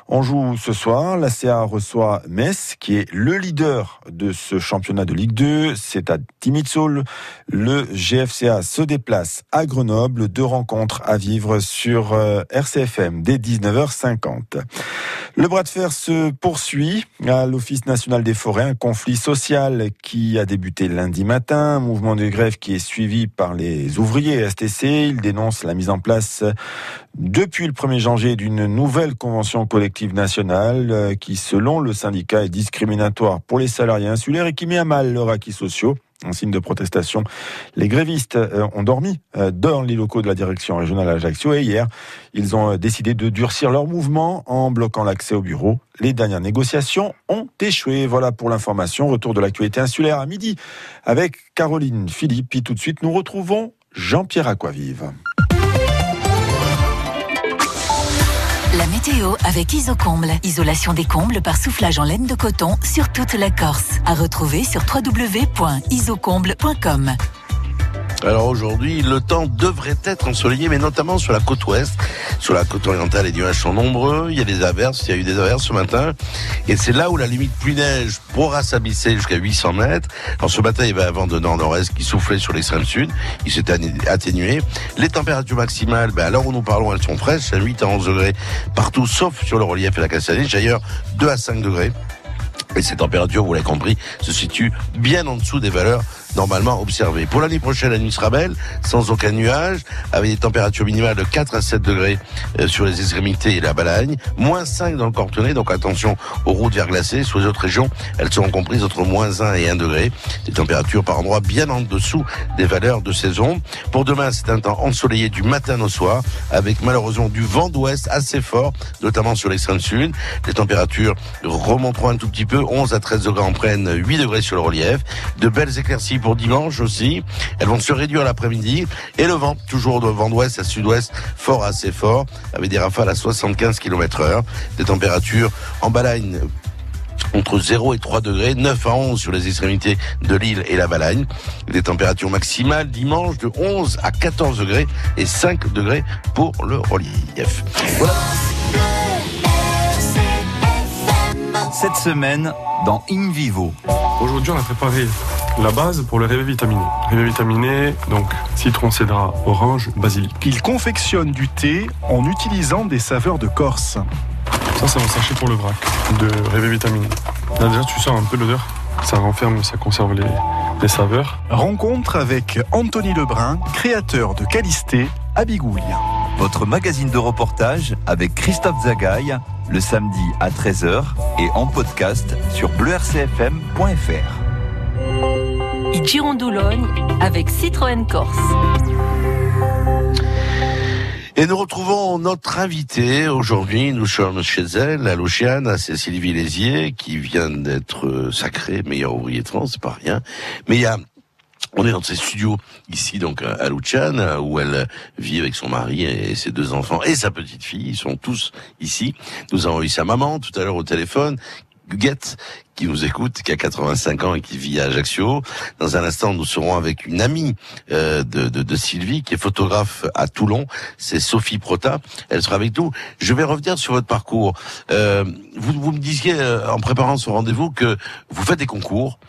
On joue ce soir, la CA reçoit Metz qui est le leader de ce championnat de Ligue 2, c'est à Timitsol. Le GFCA se déplace à Grenoble, deux rencontres à vivre sur euh, RCFM dès 19h50. Le bras de fer se poursuit à l'Office national des forêts, un conflit social qui a débuté lundi matin, un mouvement de grève qui est suivi par les ouvriers STC. Ils dénoncent la mise en place depuis le 1er janvier d'une nouvelle convention collective nationale euh, qui, selon le syndicat, est discriminatoire pour les salariés insulaires et qui met à mal leurs acquis sociaux. En signe de protestation, les grévistes euh, ont dormi euh, dans les locaux de la direction régionale Ajaccio et hier, ils ont décidé de durcir leur mouvement en bloquant l'accès au bureau. Les dernières négociations ont échoué. Voilà pour l'information. Retour de l'actualité insulaire à midi avec Caroline Philippe. Puis tout de suite, nous retrouvons Jean-Pierre Aquavive. La météo avec Isocomble. Isolation des combles par soufflage en laine de coton sur toute la Corse. À retrouver sur www.isocomble.com. Alors aujourd'hui, le temps devrait être ensoleillé, mais notamment sur la côte ouest. Sur la côte orientale, les nuages sont nombreux. Il y a des averses. Il y a eu des averses ce matin. Et c'est là où la limite pluie-neige pourra s'abysser jusqu'à 800 mètres. Alors ce matin, il y avait un vent de nord-nord-est qui soufflait sur l'extrême sud. Il s'est atténué. Les températures maximales, ben, à l'heure où nous parlons, elles sont fraîches. À 8 à 11 degrés partout, sauf sur le relief et la Cassagne. D'ailleurs, 2 à 5 degrés. Et ces températures, vous l'avez compris, se situent bien en dessous des valeurs normalement observées. Pour l'année prochaine, la nuit sera belle, sans aucun nuage, avec des températures minimales de 4 à 7 degrés euh, sur les extrémités et la Balagne, moins 5 dans le Cortenay, donc attention aux routes verglacées. Sur les autres régions, elles seront comprises entre moins 1 et 1 degré. Des températures par endroits bien en dessous des valeurs de saison. Pour demain, c'est un temps ensoleillé du matin au soir, avec malheureusement du vent d'ouest assez fort, notamment sur l'extrême sud. Les températures remonteront un tout petit peu, 11 à 13 degrés en prenne, 8 degrés sur le relief. De belles éclaircies pour dimanche aussi. Elles vont se réduire l'après-midi. Et le vent, toujours de vent d'ouest à sud-ouest, fort assez fort, avec des rafales à 75 km heure. Des températures en Balagne entre 0 et 3 degrés, 9 à 11 sur les extrémités de l'île et la Balagne. Des températures maximales dimanche de 11 à 14 degrés et 5 degrés pour le relief. Cette semaine, dans In Vivo. Aujourd'hui, on a préparé la base pour le réveil vitaminé. Réveil vitaminé, donc citron, cédra, orange, basilic. Il confectionne du thé en utilisant des saveurs de Corse. Ça, c'est mon sachet pour le vrac de réveil vitaminé. Là, déjà, tu sens un peu l'odeur. Ça renferme, ça conserve les, les saveurs. Rencontre avec Anthony Lebrun, créateur de Calisté à Bigouille. Votre magazine de reportage avec Christophe Zagaï, le samedi à 13h et en podcast sur bleurcfm.fr. Et Girondoulogne avec Citroën Corse. Et nous retrouvons notre invité aujourd'hui. Nous sommes chez elle, à l'Océane, à Cécile Villésier, qui vient d'être sacrée meilleur ouvrier de France, c'est pas rien. Mais il y a on est dans ses studios ici donc à Luciane où elle vit avec son mari et ses deux enfants et sa petite fille. Ils sont tous ici. Nous avons eu sa maman tout à l'heure au téléphone qui nous écoute, qui a 85 ans et qui vit à Ajaccio. Dans un instant, nous serons avec une amie euh, de, de, de, Sylvie, qui est photographe à Toulon. C'est Sophie Prota. Elle sera avec nous. Je vais revenir sur votre parcours. Euh, vous, vous me disiez, euh, en préparant ce rendez-vous, que vous faites des concours.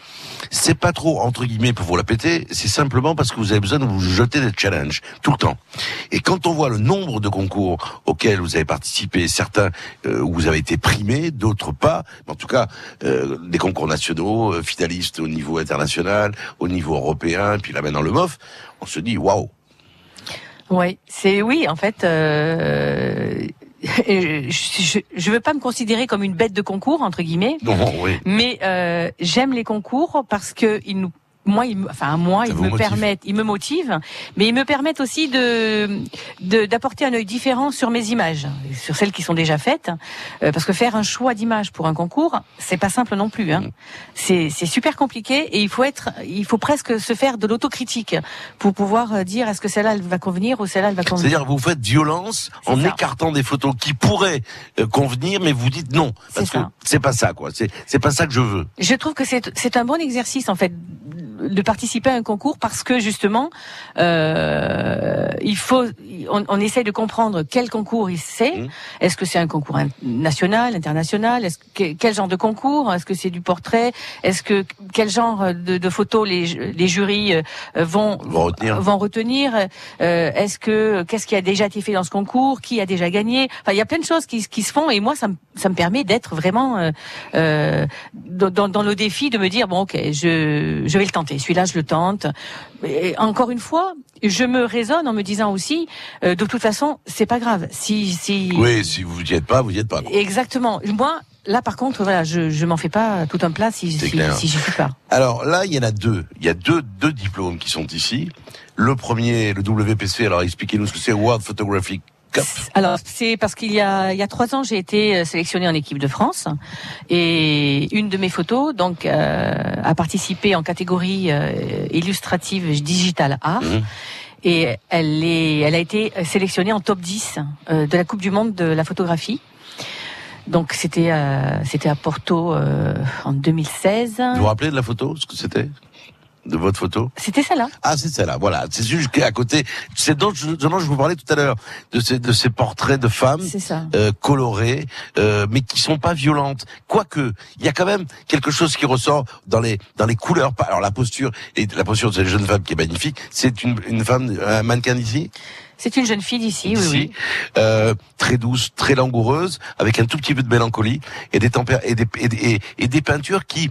C'est pas trop, entre guillemets, pour vous la péter. C'est simplement parce que vous avez besoin de vous jeter des challenges. Tout le temps. Et quand on voit le nombre de concours auxquels vous avez participé, certains euh, où vous avez été primé, d'autres pas, en tout cas, euh, des concours nationaux, euh, finalistes au niveau international, au niveau européen, puis là maintenant le MOF, on se dit waouh. Oui, c'est oui, en fait. Euh... Je ne veux pas me considérer comme une bête de concours entre guillemets, non, oui. mais euh, j'aime les concours parce que ils nous moi, ils, enfin moi, Ça ils me motive. permettent, ils me motivent, mais ils me permettent aussi de de- d'apporter un œil différent sur mes images, sur celles qui sont déjà faites, euh, parce que faire un choix d'image pour un concours, c'est pas simple non plus. Hein. C'est c'est super compliqué et il faut être, il faut presque se faire de l'autocritique pour pouvoir euh, dire est-ce que celle-là elle va convenir ou celle-là elle va convenir. C'est-à-dire vous faites violence en ça. écartant des photos qui pourraient euh, convenir, mais vous dites non parce que c'est pas ça quoi. C'est c'est pas ça que je veux. Je trouve que c'est c'est un bon exercice en fait de participer à un concours parce que justement euh, il faut on, on essaie de comprendre quel concours il c'est. Mmh. Est-ce que c'est un concours national, international? Est-ce que quel genre de concours? Est-ce que c'est du portrait? Est-ce que quel genre de, de photos les les jurys euh, vont Vont retenir. vont retenir? Euh, Est-ce que qu'est-ce qui a déjà été fait dans ce concours? Qui a déjà gagné? Enfin, il y a plein de choses qui, qui se font et moi, ça me, ça me permet d'être vraiment euh, euh, dans, dans- dans le défi de me dire bon, ok, je, je vais le tenter. Celui-là, je le tente. Et encore une fois, je me raisonne en me disant aussi, euh, de toute façon, c'est pas grave. Si, si Oui, si vous y êtes pas, vous y êtes pas. quoi. exactement. Moi, là, par contre, voilà, je, je m'en fais pas tout un plat si, si, si j'y suis pas. Alors là, il y en a deux. Il y a deux, deux diplômes qui sont ici. Le premier, le WPC. Alors expliquez-nous ce que c'est World Photographic Cup. Alors, c'est parce qu'il y a, il y a trois ans, j'ai été euh, sélectionnée en équipe de France et une de mes photos, donc, euh, a participé en catégorie euh, illustrative digital art. Mhm. Et elle, est, elle a été sélectionnée en top 10 euh, de la Coupe du Monde de la photographie. Donc c'était euh, c'était à Porto euh, en 2016. Vous vous rappelez de la photo, ce que c'était? De votre photo C'était celle-là. Ah, c'est celle-là, voilà. C'est juste qu'à côté, c'est dont je, dont je vous parlais tout à l'heure, de ces, de ces portraits de femmes C'est ça. euh, colorées, euh, mais qui sont pas violentes. Quoique, il y a quand même quelque chose qui ressort dans les dans les couleurs. Alors la posture et la posture de cette jeune femme qui est magnifique. C'est une, une femme, un mannequin d'ici, C'est une jeune fille d'ici, oui, oui. euh, très douce, très langoureuse, avec un tout petit peu de mélancolie et des et des et, des- et- des peintures qui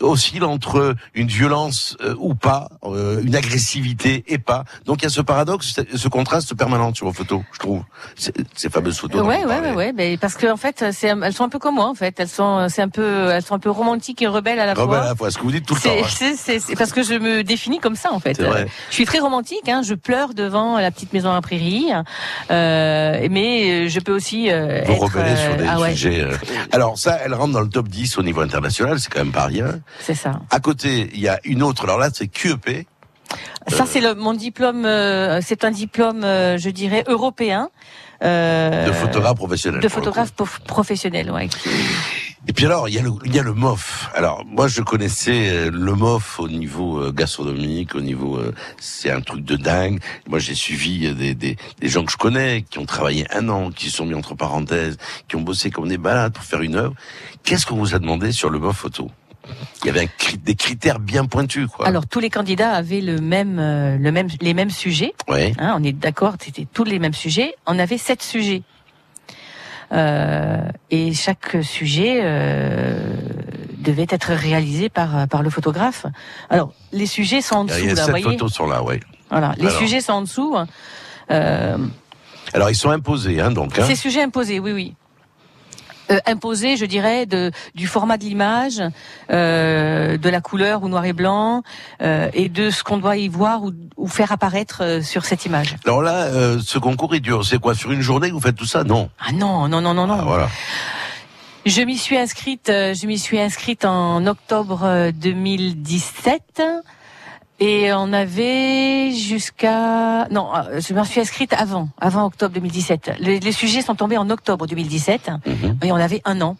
oscillent entre une violence euh, ou pas, euh, une agressivité et pas. Donc il y a ce paradoxe, ce contraste permanent sur vos photos, je trouve. Ces, fameuses photos. Ouais, ouais, ouais, ouais, parce que en fait, c'est, elles sont un peu comme moi, en fait. Elles sont, c'est un peu, elles sont un peu romantiques et rebelles à la fois. à la fois, ce que vous dites tout le C'est, temps. hein. c'est, c'est- c'est parce que je me définis comme ça, en fait. C'est vrai. Je suis très romantique, hein. Je pleure devant la petite maison à prairie, euh, mais je peux aussi euh, Vous être. rebeller sur euh, des ah ouais, sujets. euh. Alors ça, elle rentre dans le top 10 au niveau international, c'est quand même pas rien. c'est ça. À côté, il y a une autre, alors là, c'est QEP. Ça, c'est le, mon diplôme. euh, c'est un diplôme, euh, je dirais, européen. euh, De photographe professionnel. De photographe prof- professionnel, ouais. Et puis alors, il y a le, il y a le MOF. Alors, moi, je connaissais euh, le MOF au niveau euh, gastronomique, au niveau, euh, c'est un truc de dingue. Moi, j'ai suivi des, des, des gens que je connais, qui ont travaillé un an, qui se sont mis entre parenthèses, qui ont bossé comme des malades pour faire une œuvre. Qu'est-ce qu'on vous a demandé sur le MOF photo? Il y avait un des critères bien pointus, quoi. Alors tous les candidats avaient le même, le même, les mêmes sujets. Oui. Hein, on est d'accord, c'était tous les mêmes sujets. On avait sept sujets. Euh, et chaque sujet euh, devait être réalisé par, par le photographe. Alors, les sujets sont en dessous, Il y a là, sept voyez photos sont là, oui. Voilà, les Alors. sujets sont en dessous. Euh, Alors ils sont imposés, hein, donc. Hein. Ces sujets imposés, oui, oui. Euh, imposés, je dirais, de, du format de l'image, euh, de la couleur ou noir et blanc, euh, et de ce qu'on doit y voir ou, ou faire apparaître euh, sur cette image. Alors là, euh, ce concours, il dure, c'est quoi, sur une journée vous faites tout ça? Non. Ah non, non, non, non, non. Ah, voilà. Je m'y suis inscrite, euh, je m'y suis inscrite en octobre euh, 2017. Et on avait jusqu'à non, euh, je me suis inscrite avant, avant octobre 2017. Les, les sujets sont tombés en octobre 2017 Mhm. et on avait un an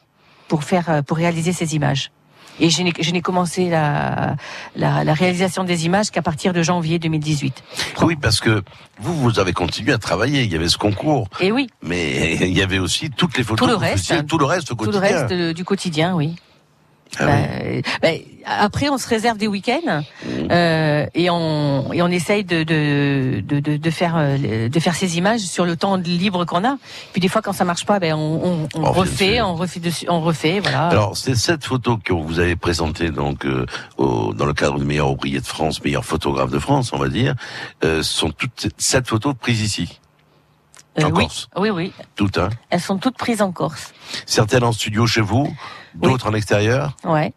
pour faire, euh, pour réaliser ces images. Et je n'ai, commencé la, la, la réalisation des images qu'à partir de janvier 2018. Oui, parce que vous, vous avez continué à travailler. Il y avait ce concours, Et oui, mais il y avait aussi toutes les photos. Tout le reste, faisiez, tout le reste au tout le quotidien. reste du quotidien, oui. Ah Bah, oui. bah, après, on se réserve des week-ends euh, et on et on essaye de de de, de, faire euh, de faire ces images sur le temps libre qu'on a. Puis des fois, quand ça marche pas, ben on, on, on On refait on refait dessus, on refait, voilà. Alors, c'est cette photo que vous avez présentée donc euh, au- dans le cadre du meilleur ouvrier de France, meilleur photographe de France, on va dire, euh, sont toutes sept photos prises ici, en oui, Corse, oui, oui, toutes. Hein. elles sont toutes prises en Corse. Certaines en studio chez vous, d'autres en extérieur. Ouais.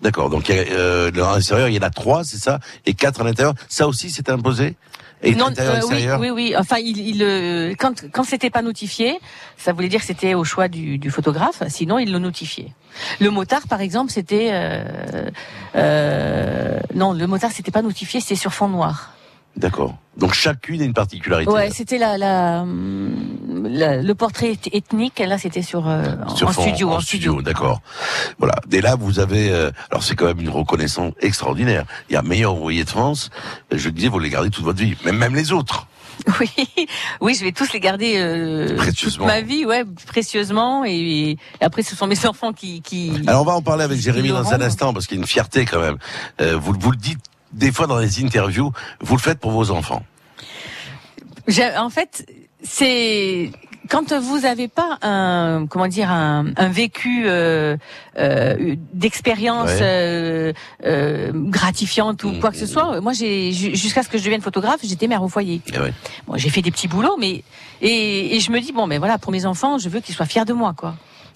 D'accord. Donc, euh, dans l'extérieur, il y en a trois, c'est ça, et quatre à l'intérieur. Ça aussi, c'est imposé. Et non, euh, oui, oui, oui. Enfin, il, il euh, quand quand c'était pas notifié, ça voulait dire que c'était au choix du, du photographe. Sinon, il le notifiait. Le motard, par exemple, c'était euh, euh, non, le motard, c'était pas notifié, c'était sur fond noir. D'accord. Donc, chacune a une particularité. Ouais, c'était la, la, la- le portrait eth- ethnique. Là, c'était sur, euh, en- Sur en fond- studio, en en studio, d'accord. Voilà. Et là, vous avez, euh, alors c'est quand même une reconnaissance extraordinaire. Il y a meilleur ouvrier de France. Euh, Je disais, vous les gardez toute votre vie, même même les autres. Oui, oui, je vais tous les garder euh, toute ma vie, ouais, précieusement. Et, et après, ce sont mes enfants qui, qui. Alors on va en parler avec Jérémy dans un instant parce qu'il y a une fierté quand même. Euh, vous, vous le dites des fois dans les interviews, vous le faites pour vos enfants. En fait, c'est quand vous n'avez pas un comment dire un, un vécu euh, euh, d'expérience Ouais. euh, euh, gratifiante ou Mmh, quoi que ce soit. Moi, j'ai ju- jusqu'à ce que je devienne photographe, j'étais mère au foyer. Eh ouais. Bon, j'ai fait des petits boulots, mais et, et je me dis bon, mais voilà, pour mes enfants, je veux qu'ils soient fiers de moi, quoi.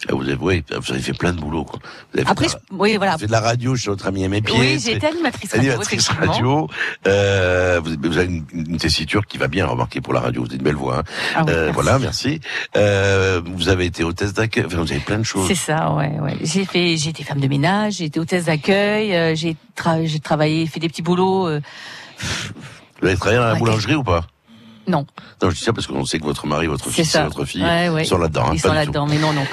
Ah, Vous avez, oui, vous avez fait plein de boulot. Quoi. Vous avez fait Après, je- la- oui, voilà. vous avez fait de la radio chez notre ami Aimé Pied. Oui, j'ai été animatrice radio, Animatrice radio. Euh, vous, vous avez une, une tessiture qui va bien remarquer pour la radio. Vous avez une belle voix. hein. Ah oui, Euh, merci. voilà, merci. Euh, vous avez été hôtesse d'accueil. Enfin, vous avez plein de choses. C'est ça, ouais, ouais. J'ai fait, j'ai été femme de ménage, j'ai été hôtesse d'accueil, euh, j'ai tra- travaillé, fait des petits boulots. euh, Vous avez travaillé dans la boulangerie ou pas? Non, Non, je dis ça parce qu'on sait que votre mari, votre fils et votre fille Ouais, ouais. sont là-dedans. hein, Ils sont là-dedans, mais non, non.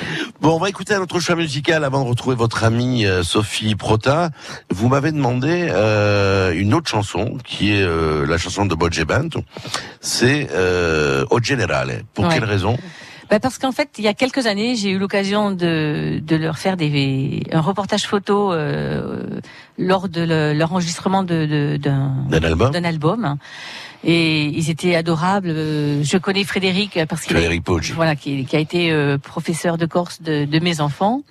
Bon, on va écouter un autre choix musical avant de retrouver votre amie euh, Sophie Prota. Vous m'avez demandé euh, une autre chanson qui est euh, la chanson de Bogge Band. C'est euh, O Generale. Pour Ouais. quelle raison? Bah parce qu'en fait, il y a quelques années, j'ai eu l'occasion de, de leur faire des, un reportage photo euh, lors de le- leur enregistrement de- de- d'un album? d'un album. Et ils étaient adorables. Euh, Je connais Frédéric parce qu'il Frédéric Poggi. voilà, qui, qui a été euh, professeur de Corse de, de mes enfants.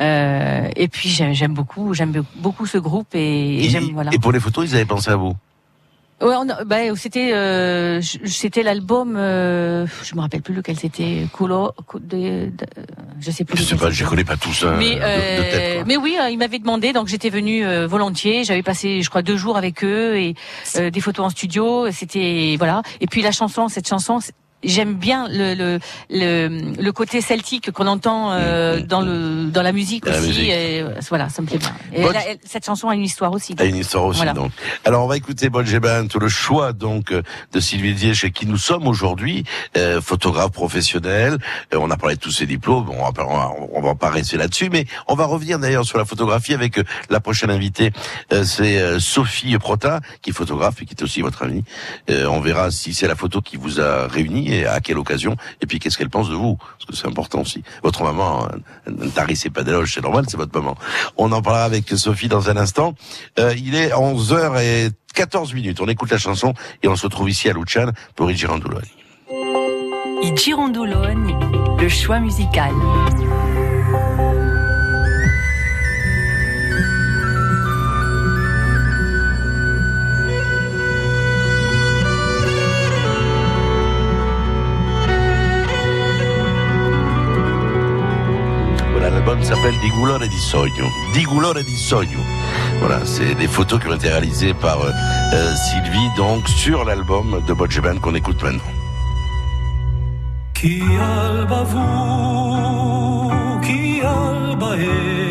Euh, et puis j'aime j'aime beaucoup, j'aime beaucoup ce groupe et, et Et, j'aime voilà. et pour les photos, ils avaient pensé à vous? Ouais, bah, c'était euh, c'était l'album, euh, je me rappelle plus lequel c'était, Couleur, cou- de, de- je sais plus. Je sais pas, je connais pas tous hein, Mais, de euh, tête. mais oui, euh, il m'avait demandé, donc j'étais venue euh, volontiers. J'avais passé, je crois, deux jours avec eux et euh, des photos en studio. C'était voilà. Et puis la chanson, cette chanson. J'aime bien le, le, le, le côté celtique qu'on entend euh, dans le dans la musique Dans la aussi. musique. Et, euh, voilà, ça me plaît bien. Et cette chanson a une histoire aussi. A une histoire aussi Voilà. donc. Alors on va écouter Bogge Band, le choix donc de Sylvie Dier chez qui nous sommes aujourd'hui, euh, photographe professionnel. Euh, on a parlé de tous ses diplômes, bon, on va, on va- on va pas rester là-dessus, mais on va revenir d'ailleurs sur la photographie avec euh, la prochaine invitée, euh, c'est euh, Sophie Prota qui est photographe et qui est aussi votre amie. Euh, on verra si c'est la photo qui vous a réunis et à quelle occasion, et puis qu'est-ce qu'elle pense de vous, parce que c'est important aussi. Votre maman, euh, ne tarissez pas d'éloges, c'est normal, c'est votre maman. On en parlera avec Sophie dans un instant. Euh, il est 11h et 14 minutes. On écoute la chanson et on se retrouve ici à Luciane pour. I Girondoloni, le choix musical. L'album s'appelle Di Gulore di Sogno. Di Gulore di Sogno. Voilà, c'est des photos qui ont été réalisées par euh, Sylvie, donc sur l'album de Bodge Band qu'on écoute maintenant. Alba alba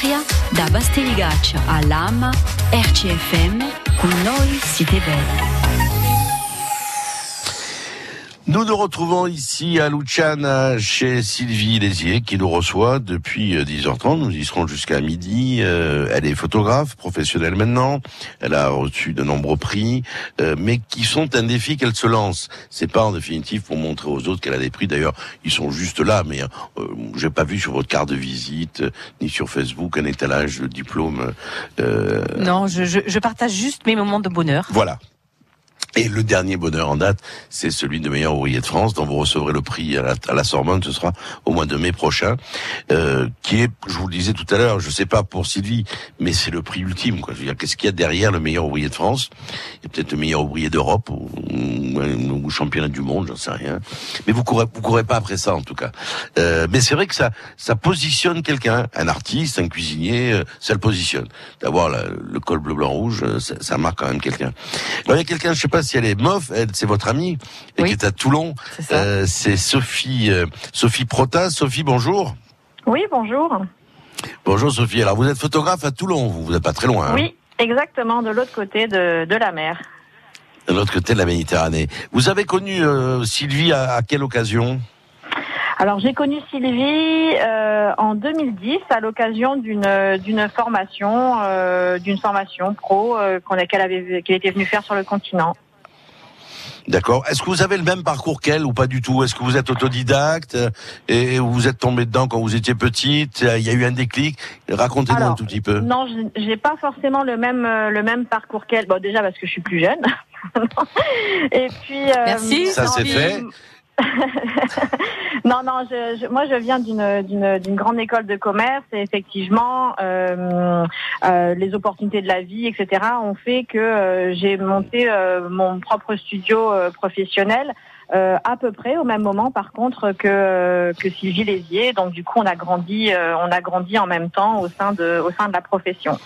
Galeria, da Basteligaccia a Lama, RCFM, con noi siete belli. Nous nous retrouvons ici à Luciana chez Sylvie Lézier qui nous reçoit depuis euh, 10h30. Nous y serons jusqu'à midi. Euh, elle est photographe professionnelle maintenant. Elle a reçu de nombreux prix, euh, mais qui sont un défi qu'elle se lance. C'est pas en définitive pour montrer aux autres qu'elle a des prix. D'ailleurs, ils sont juste là, mais euh, j'ai pas vu sur votre carte de visite euh, ni sur Facebook un étalage de diplôme. euh, Non, je, je, je partage juste mes moments de bonheur. Voilà. Et le dernier bonheur en date, c'est celui de meilleur ouvrier de France, dont vous recevrez le prix à la, Sorbonne, ce sera au mois de mai prochain, euh, qui est, je vous le disais tout à l'heure, je sais pas pour Sylvie, mais c'est le prix ultime. Quoi. Je veux dire, qu'est-ce qu'il y a derrière le meilleur ouvrier de France? A peut-être le meilleur ouvrier d'Europe ou, ou, ou championnat du monde, j'en sais rien. Mais vous courez, vous courez pas après ça en tout cas. Euh, mais c'est vrai que ça, ça positionne quelqu'un, un artiste, un cuisinier, euh, ça le positionne. D'avoir le col bleu blanc rouge, euh, ça, marque quand même quelqu'un. Il y a quelqu'un, je sais pas si elle est mof, elle, c'est votre amie, et qui est à Toulon. Euh, C'est Sophie, euh, Sophie Prota. Sophie, bonjour. Oui, bonjour. Bonjour Sophie. Alors vous êtes photographe à Toulon, vous, vous n'êtes pas très loin. hein, Oui, exactement, de l'autre côté de, de la mer. de l'autre côté de la Méditerranée. Vous avez connu euh, Sylvie à, à quelle occasion? Alors j'ai connu Sylvie euh, en 2010 à l'occasion d'une d'une formation euh, d'une formation pro euh, qu'on qu'elle avait qu'elle était venue faire sur le continent. D'accord. Est-ce que vous avez le même parcours qu'elle ou pas du tout? Est-ce que vous êtes autodidacte euh, et vous êtes tombé dedans quand vous étiez petite? Il y a eu un déclic? Racontez-nous un tout petit peu. Non, je- j'ai pas forcément le même euh, le même parcours qu'elle. Bon, déjà parce que je suis plus jeune. Et puis euh, Merci, Ça, non, c'est fait. non, non, je, je- moi je viens d'une grande école de commerce et effectivement euh, euh, les opportunités de la vie, etc. ont fait que euh, j'ai monté euh, mon propre studio euh, professionnel. euh, à peu près au même moment, par contre, que que Sylvie Lézier. Donc, du coup, on a grandi, euh, on a grandi en même temps au sein de au sein de la profession.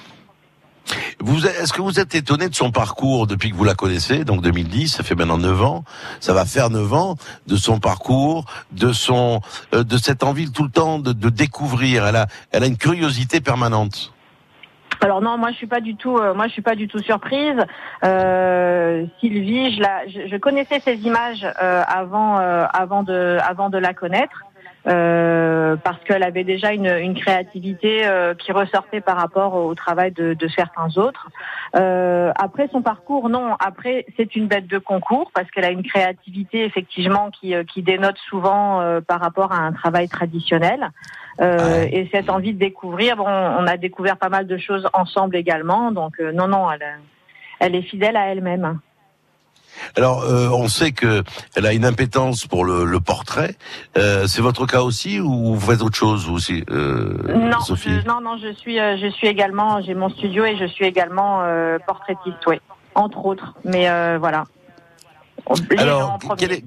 Vous, est-ce que vous êtes étonné de son parcours depuis que vous la connaissez, donc 2010, ça fait maintenant 9 ans, ça va faire 9 ans, de son parcours, de son, euh, de cette envie tout le temps de, de découvrir. Elle a, elle a une curiosité permanente. Alors non, moi je suis pas du tout, euh, moi je suis pas du tout surprise. Euh, Sylvie, je, la, je, connaissais ses images euh, avant, euh, avant de, avant de la connaître. Euh, parce qu'elle avait déjà une, une créativité euh, qui ressortait par rapport au travail de, de certains autres. Euh, après son parcours, non. Après, c'est une bête de concours parce qu'elle a une créativité effectivement qui, euh, qui dénote souvent euh, par rapport à un travail traditionnel. Euh, Et cette envie de découvrir, bon, on a découvert pas mal de choses ensemble également. Donc euh, non, non, elle, elle est fidèle à elle-même. Alors, euh, on sait que elle a une impétence pour le, le portrait. Euh, c'est votre cas aussi ou vous faites autre chose vous aussi, euh, non, Sophie je, non, non, je suis, je suis également, j'ai mon studio et je suis également portraitiste, oui, entre autres. Mais voilà. Alors, premier. quel est-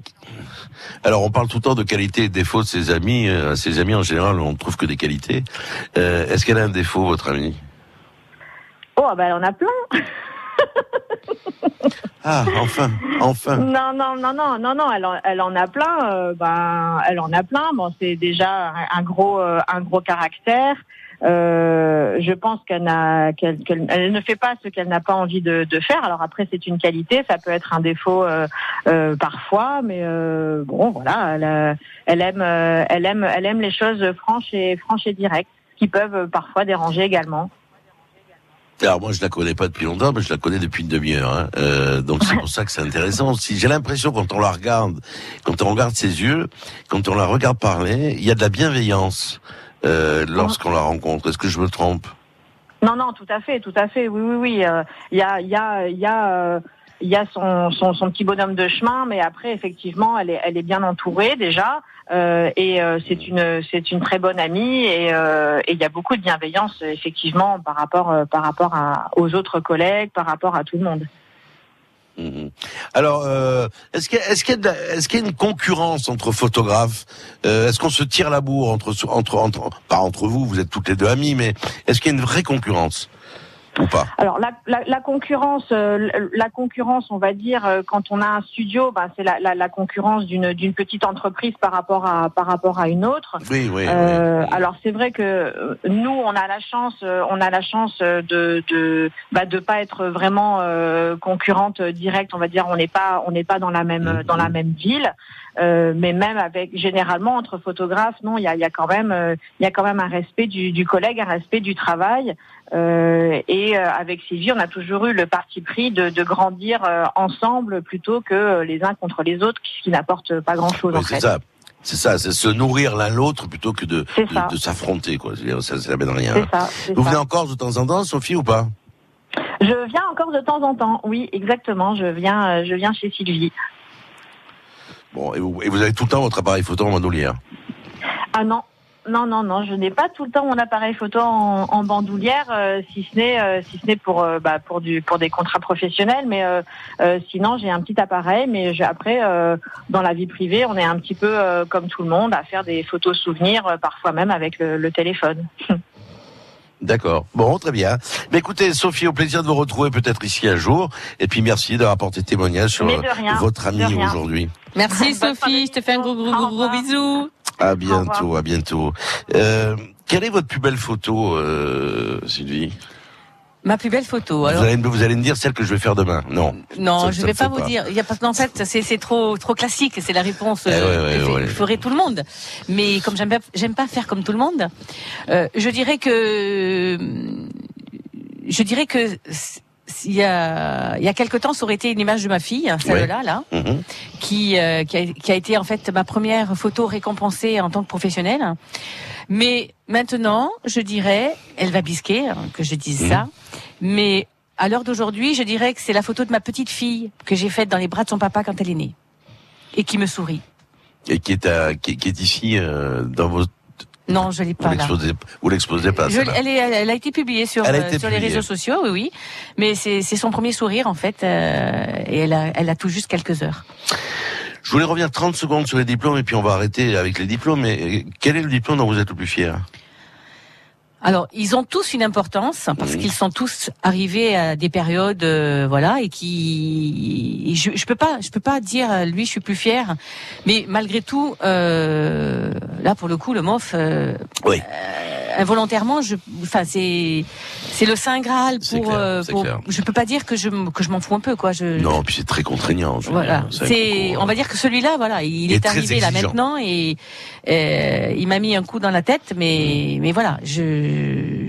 Alors, on parle tout le temps de qualité et de défauts de ses amis. Euh, ses amis, en général, on ne trouve que des qualités. Est-ce qu'elle a un défaut, votre amie? Oh, bah, elle en a plein. Ah, enfin, enfin. Non, non, non, non, non, non, elle en, elle en a plein. euh, ben, elle en a plein. Bon, c'est déjà un, gros, euh, un gros caractère. Euh, je pense qu'elle n'a, qu'elle, qu'elle- elle ne fait pas ce qu'elle n'a pas envie de, de faire. Alors après, c'est une qualité, ça peut être un défaut euh, euh, parfois, mais euh, bon, voilà, elle, elle aime, elle aime, elle aime les choses franches et franches et directes, qui peuvent parfois déranger également. Alors moi je la connais pas depuis longtemps, mais je la connais depuis une demi-heure. hein. Euh, donc c'est pour ça que c'est intéressant. Si j'ai l'impression quand on la regarde, quand on regarde ses yeux, quand on la regarde parler, il y a de la bienveillance euh, lorsqu'on la rencontre. Est-ce que je me trompe? Non, non, tout à fait, tout à fait. Oui, oui, oui. euh, Il y a, il y a, il y a, euh, il y a son, son, son petit bonhomme de chemin, mais après, effectivement, elle est, elle est bien entourée déjà, euh, et euh, c'est une, c'est une très bonne amie, et euh, et il y a beaucoup de bienveillance effectivement par rapport, par rapport à, aux autres collègues, par rapport à tout le monde. Mhm. Alors, est-ce qu'il y, de la- est-ce qu'il y a une concurrence entre photographes? Est-ce qu'on se tire la bourre entre, entre, entre, pas entre vous, vous êtes toutes les deux amies, mais est-ce qu'il y a une vraie concurrence? Ou pas Alors la, la, la concurrence, euh, la concurrence, on va dire, euh, quand on a un studio, bah, c'est la, la, la concurrence d'une d'une petite entreprise par rapport à par rapport à une autre. Oui, oui. Euh, Alors c'est vrai que euh, nous, on a la chance, euh, on a la chance euh, de de bah, de pas être vraiment euh, concurrente directe. On va dire, on n'est pas on n'est pas dans la même dans la même ville. Euh, mais même avec généralement entre photographes, non, il y a, y a quand même euh, il y a quand même un respect du, du collègue, un respect du travail. Euh, et euh, avec Sylvie, on a toujours eu le parti pris de, de grandir euh, ensemble plutôt que les uns contre les autres, ce qui n'apporte pas grand chose Oui, en c'est ça. C'est ça, c'est se nourrir l'un l'autre plutôt que de, s'affronter. Quoi. Ça, ça n'amène rien. Ça, Vous venez en Corse de temps en temps, Sophie, ou pas? Je viens encore de temps en temps. Oui, exactement. Je viens, je viens chez Sylvie. Bon, et vous, et vous avez tout le temps votre appareil photo en bandoulière? Ah non. Non, non, non, je n'ai pas tout le temps mon appareil photo en, en bandoulière, euh, si ce n'est, euh, si ce n'est pour, euh, bah, pour du, pour des contrats professionnels. Mais euh, euh, sinon, j'ai un petit appareil. Mais après, euh, dans la vie privée, on est un petit peu euh, comme tout le monde à faire des photos souvenirs, euh, parfois même avec le, le téléphone. D'accord. Bon, très bien. Mais écoutez, Sophie, au plaisir de vous retrouver peut-être ici un jour. Et puis merci d'avoir apporté témoignage sur rien, votre ami aujourd'hui. Merci Sophie, je te fais un gros gros gros, gros bisou. À bientôt, à bientôt. Euh, quelle est votre plus belle photo, euh, Sylvie? Ma plus belle photo. Alors, vous, allez, me- vous allez me dire celle que je vais faire demain. Non. non, Ça- je ça vais pas vous dire. Il y a pas, non, en fait, c'est trop trop classique. C'est la réponse Eh euh, ouais, que ouais. ferait tout le monde. Mais comme j'aime pas, j'aime pas faire comme tout le monde, euh, je dirais que je dirais que il y a il y a quelque temps, ça aurait été une image de ma fille, celle-là, là, Mhm. qui, euh, qui, a, qui a été en fait ma première photo récompensée en tant que professionnelle. Mais maintenant, je dirais, elle va bisquer hein, que je dise Mhm. ça, mais à l'heure d'aujourd'hui, je dirais que c'est la photo de ma petite fille que j'ai faite dans les bras de son papa quand elle est née et qui me sourit. Et qui est, à, qui, qui est ici euh, dans vos. Non, je l'ai Vous pas là. l'exposez, vous l'exposez pas. Je- elle, est, elle, a été publiée sur, euh, sur les réseaux sociaux, oui, oui. Mais c'est c'est son premier sourire en fait, euh, et elle a, elle a tout juste quelques heures. Je voulais revenir 30 secondes sur les diplômes et puis on va arrêter avec les diplômes. Mais euh, quel est le diplôme dont vous êtes le plus fier? Alors, ils ont tous une importance parce qu'ils sont tous arrivés à des périodes, euh, voilà, et qui, je, je peux pas, je peux pas dire euh, lui, je suis plus fier, mais malgré tout, euh, là pour le coup, le MOF, euh, Oui. euh, involontairement, je, enfin c'est, c'est le saint graal pour, clair, euh, pour- je peux pas dire que je, que je m'en fous un peu, quoi. Je, Non, puis c'est très contraignant. voilà, c'est, concours, on va dire que celui-là, voilà, il, Il est arrivé là maintenant et euh, il m'a mis un coup dans la tête, mais Mm. mais voilà, je-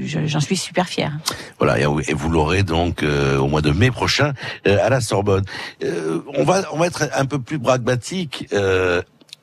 j'en suis super fière. Voilà, et vous- l'aurez donc euh, au mois de mai prochain euh, à la Sorbonne. Euh, on va on va être un peu plus pragmatique. Euh,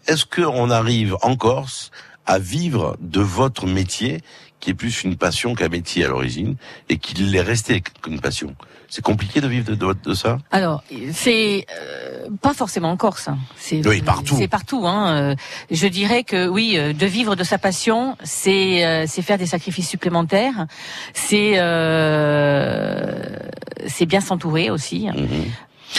Est-ce qu'on arrive en Corse à vivre de votre métier, qui est plus une passion qu'un métier à l'origine, et qu'il est resté qu'une passion? C'est compliqué de vivre de, de, de ça Alors, c'est euh, pas forcément en Corse. hein. C'est Oui, partout. C'est partout. Hein. Euh, Je dirais que oui, euh, de vivre de sa passion, c'est euh, c'est faire des sacrifices supplémentaires. C'est euh, c'est bien s'entourer aussi.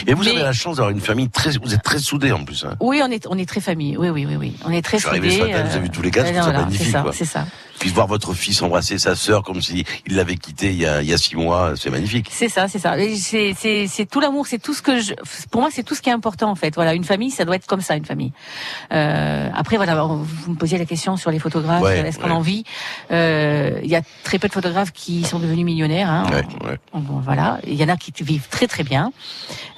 Et vous Mais- avez la chance d'avoir une famille très, vous êtes très soudés en plus. Hein. Oui, on est on est très famille. Oui, oui, oui, oui. On est très Je suis arrivé ce soudés. matin, vous euh, vu tous les quatre, voilà, magnifique, C'est ça, c'est ça. Puis voir votre fils embrasser sa sœur comme si il l'avait quitté il y a, il y a six mois, c'est magnifique. C'est ça, c'est ça. C'est tout l'amour, c'est tout ce que je. Pour moi, c'est tout ce qui est important en fait. Voilà, une famille, ça doit être comme ça, une famille. Euh, après, voilà, on- vous me posiez la question sur les photographes. Ouais, Est-ce qu'on ouais. en vit? Euh, Il y a très peu de photographes qui sont devenus millionnaires. Hein. Ouais, ouais. Bon, voilà, il y en a qui vivent très très bien,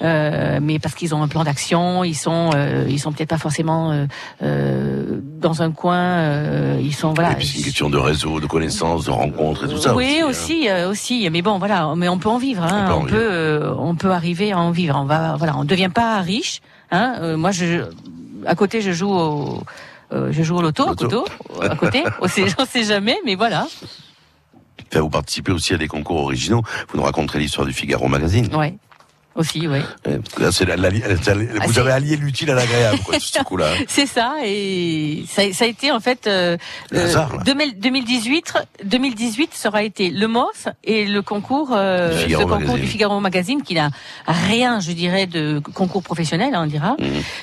euh, mais parce qu'ils ont un plan d'action, ils sont euh, ils sont peut-être pas forcément euh, dans un coin, euh, ils sont voilà. Et puis de réseau, de connaissances, de rencontres et tout ça. Oui, hein. aussi, euh, aussi, mais bon, voilà, mais on peut en vivre, hein, On peut en on, peut, euh, on peut arriver à en vivre. On va, voilà, on devient pas riche. Hein, euh, moi, je, à côté, je joue au, je joue au loto, Loto. à côté. On sait, on sait jamais, mais voilà. Enfin, vous participez aussi à des concours originaux. Vous nous raconterez l'histoire du Figaro Magazine. Ouais. Aussi, oui. Que là, la- la- la- Ah, vous avez allié l'utile à l'agréable, ce coup-là. C'est ça, et ça, ça a été en fait euh, Le hasard, là. 2000 2018. 2018 sera été le MOF et le concours, euh, ce concours Magazine. du Figaro Magazine qui n'a rien, je dirais, de concours professionnel, hein, on dira.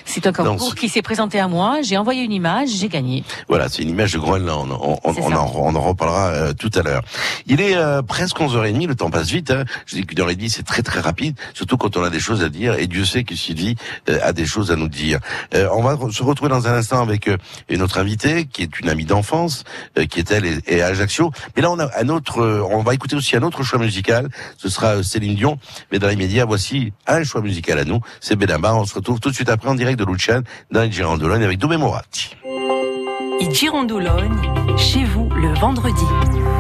C'est un concours qui s'est présenté à moi. J'ai envoyé une image, j'ai gagné. Voilà, c'est une image de Groenland. On, on, C'est on ça. en, on en reparlera euh, tout à l'heure. Il est euh, presque 11h30, le temps passe vite. Hein. Je dis qu'une heure et demie, c'est très très rapide, surtout quand on a des choses à dire. Et Dieu sait que Sylvie euh, a des choses à nous dire. Euh, on va se retrouver dans un instant avec euh, une autre invitée, qui est une amie d'enfance, euh, qui est elle et, et à Ajaccio. Mais là, on a un autre. euh, on va écouter aussi un autre choix musical. Ce sera Céline Dion. Mais dans l'immédiat, voici un choix musical à nous. C'est Benamba. On se retrouve tout de suite après en direct de Lucian dans les avec Doumé Moratti. I Girondologne, chez vous le vendredi.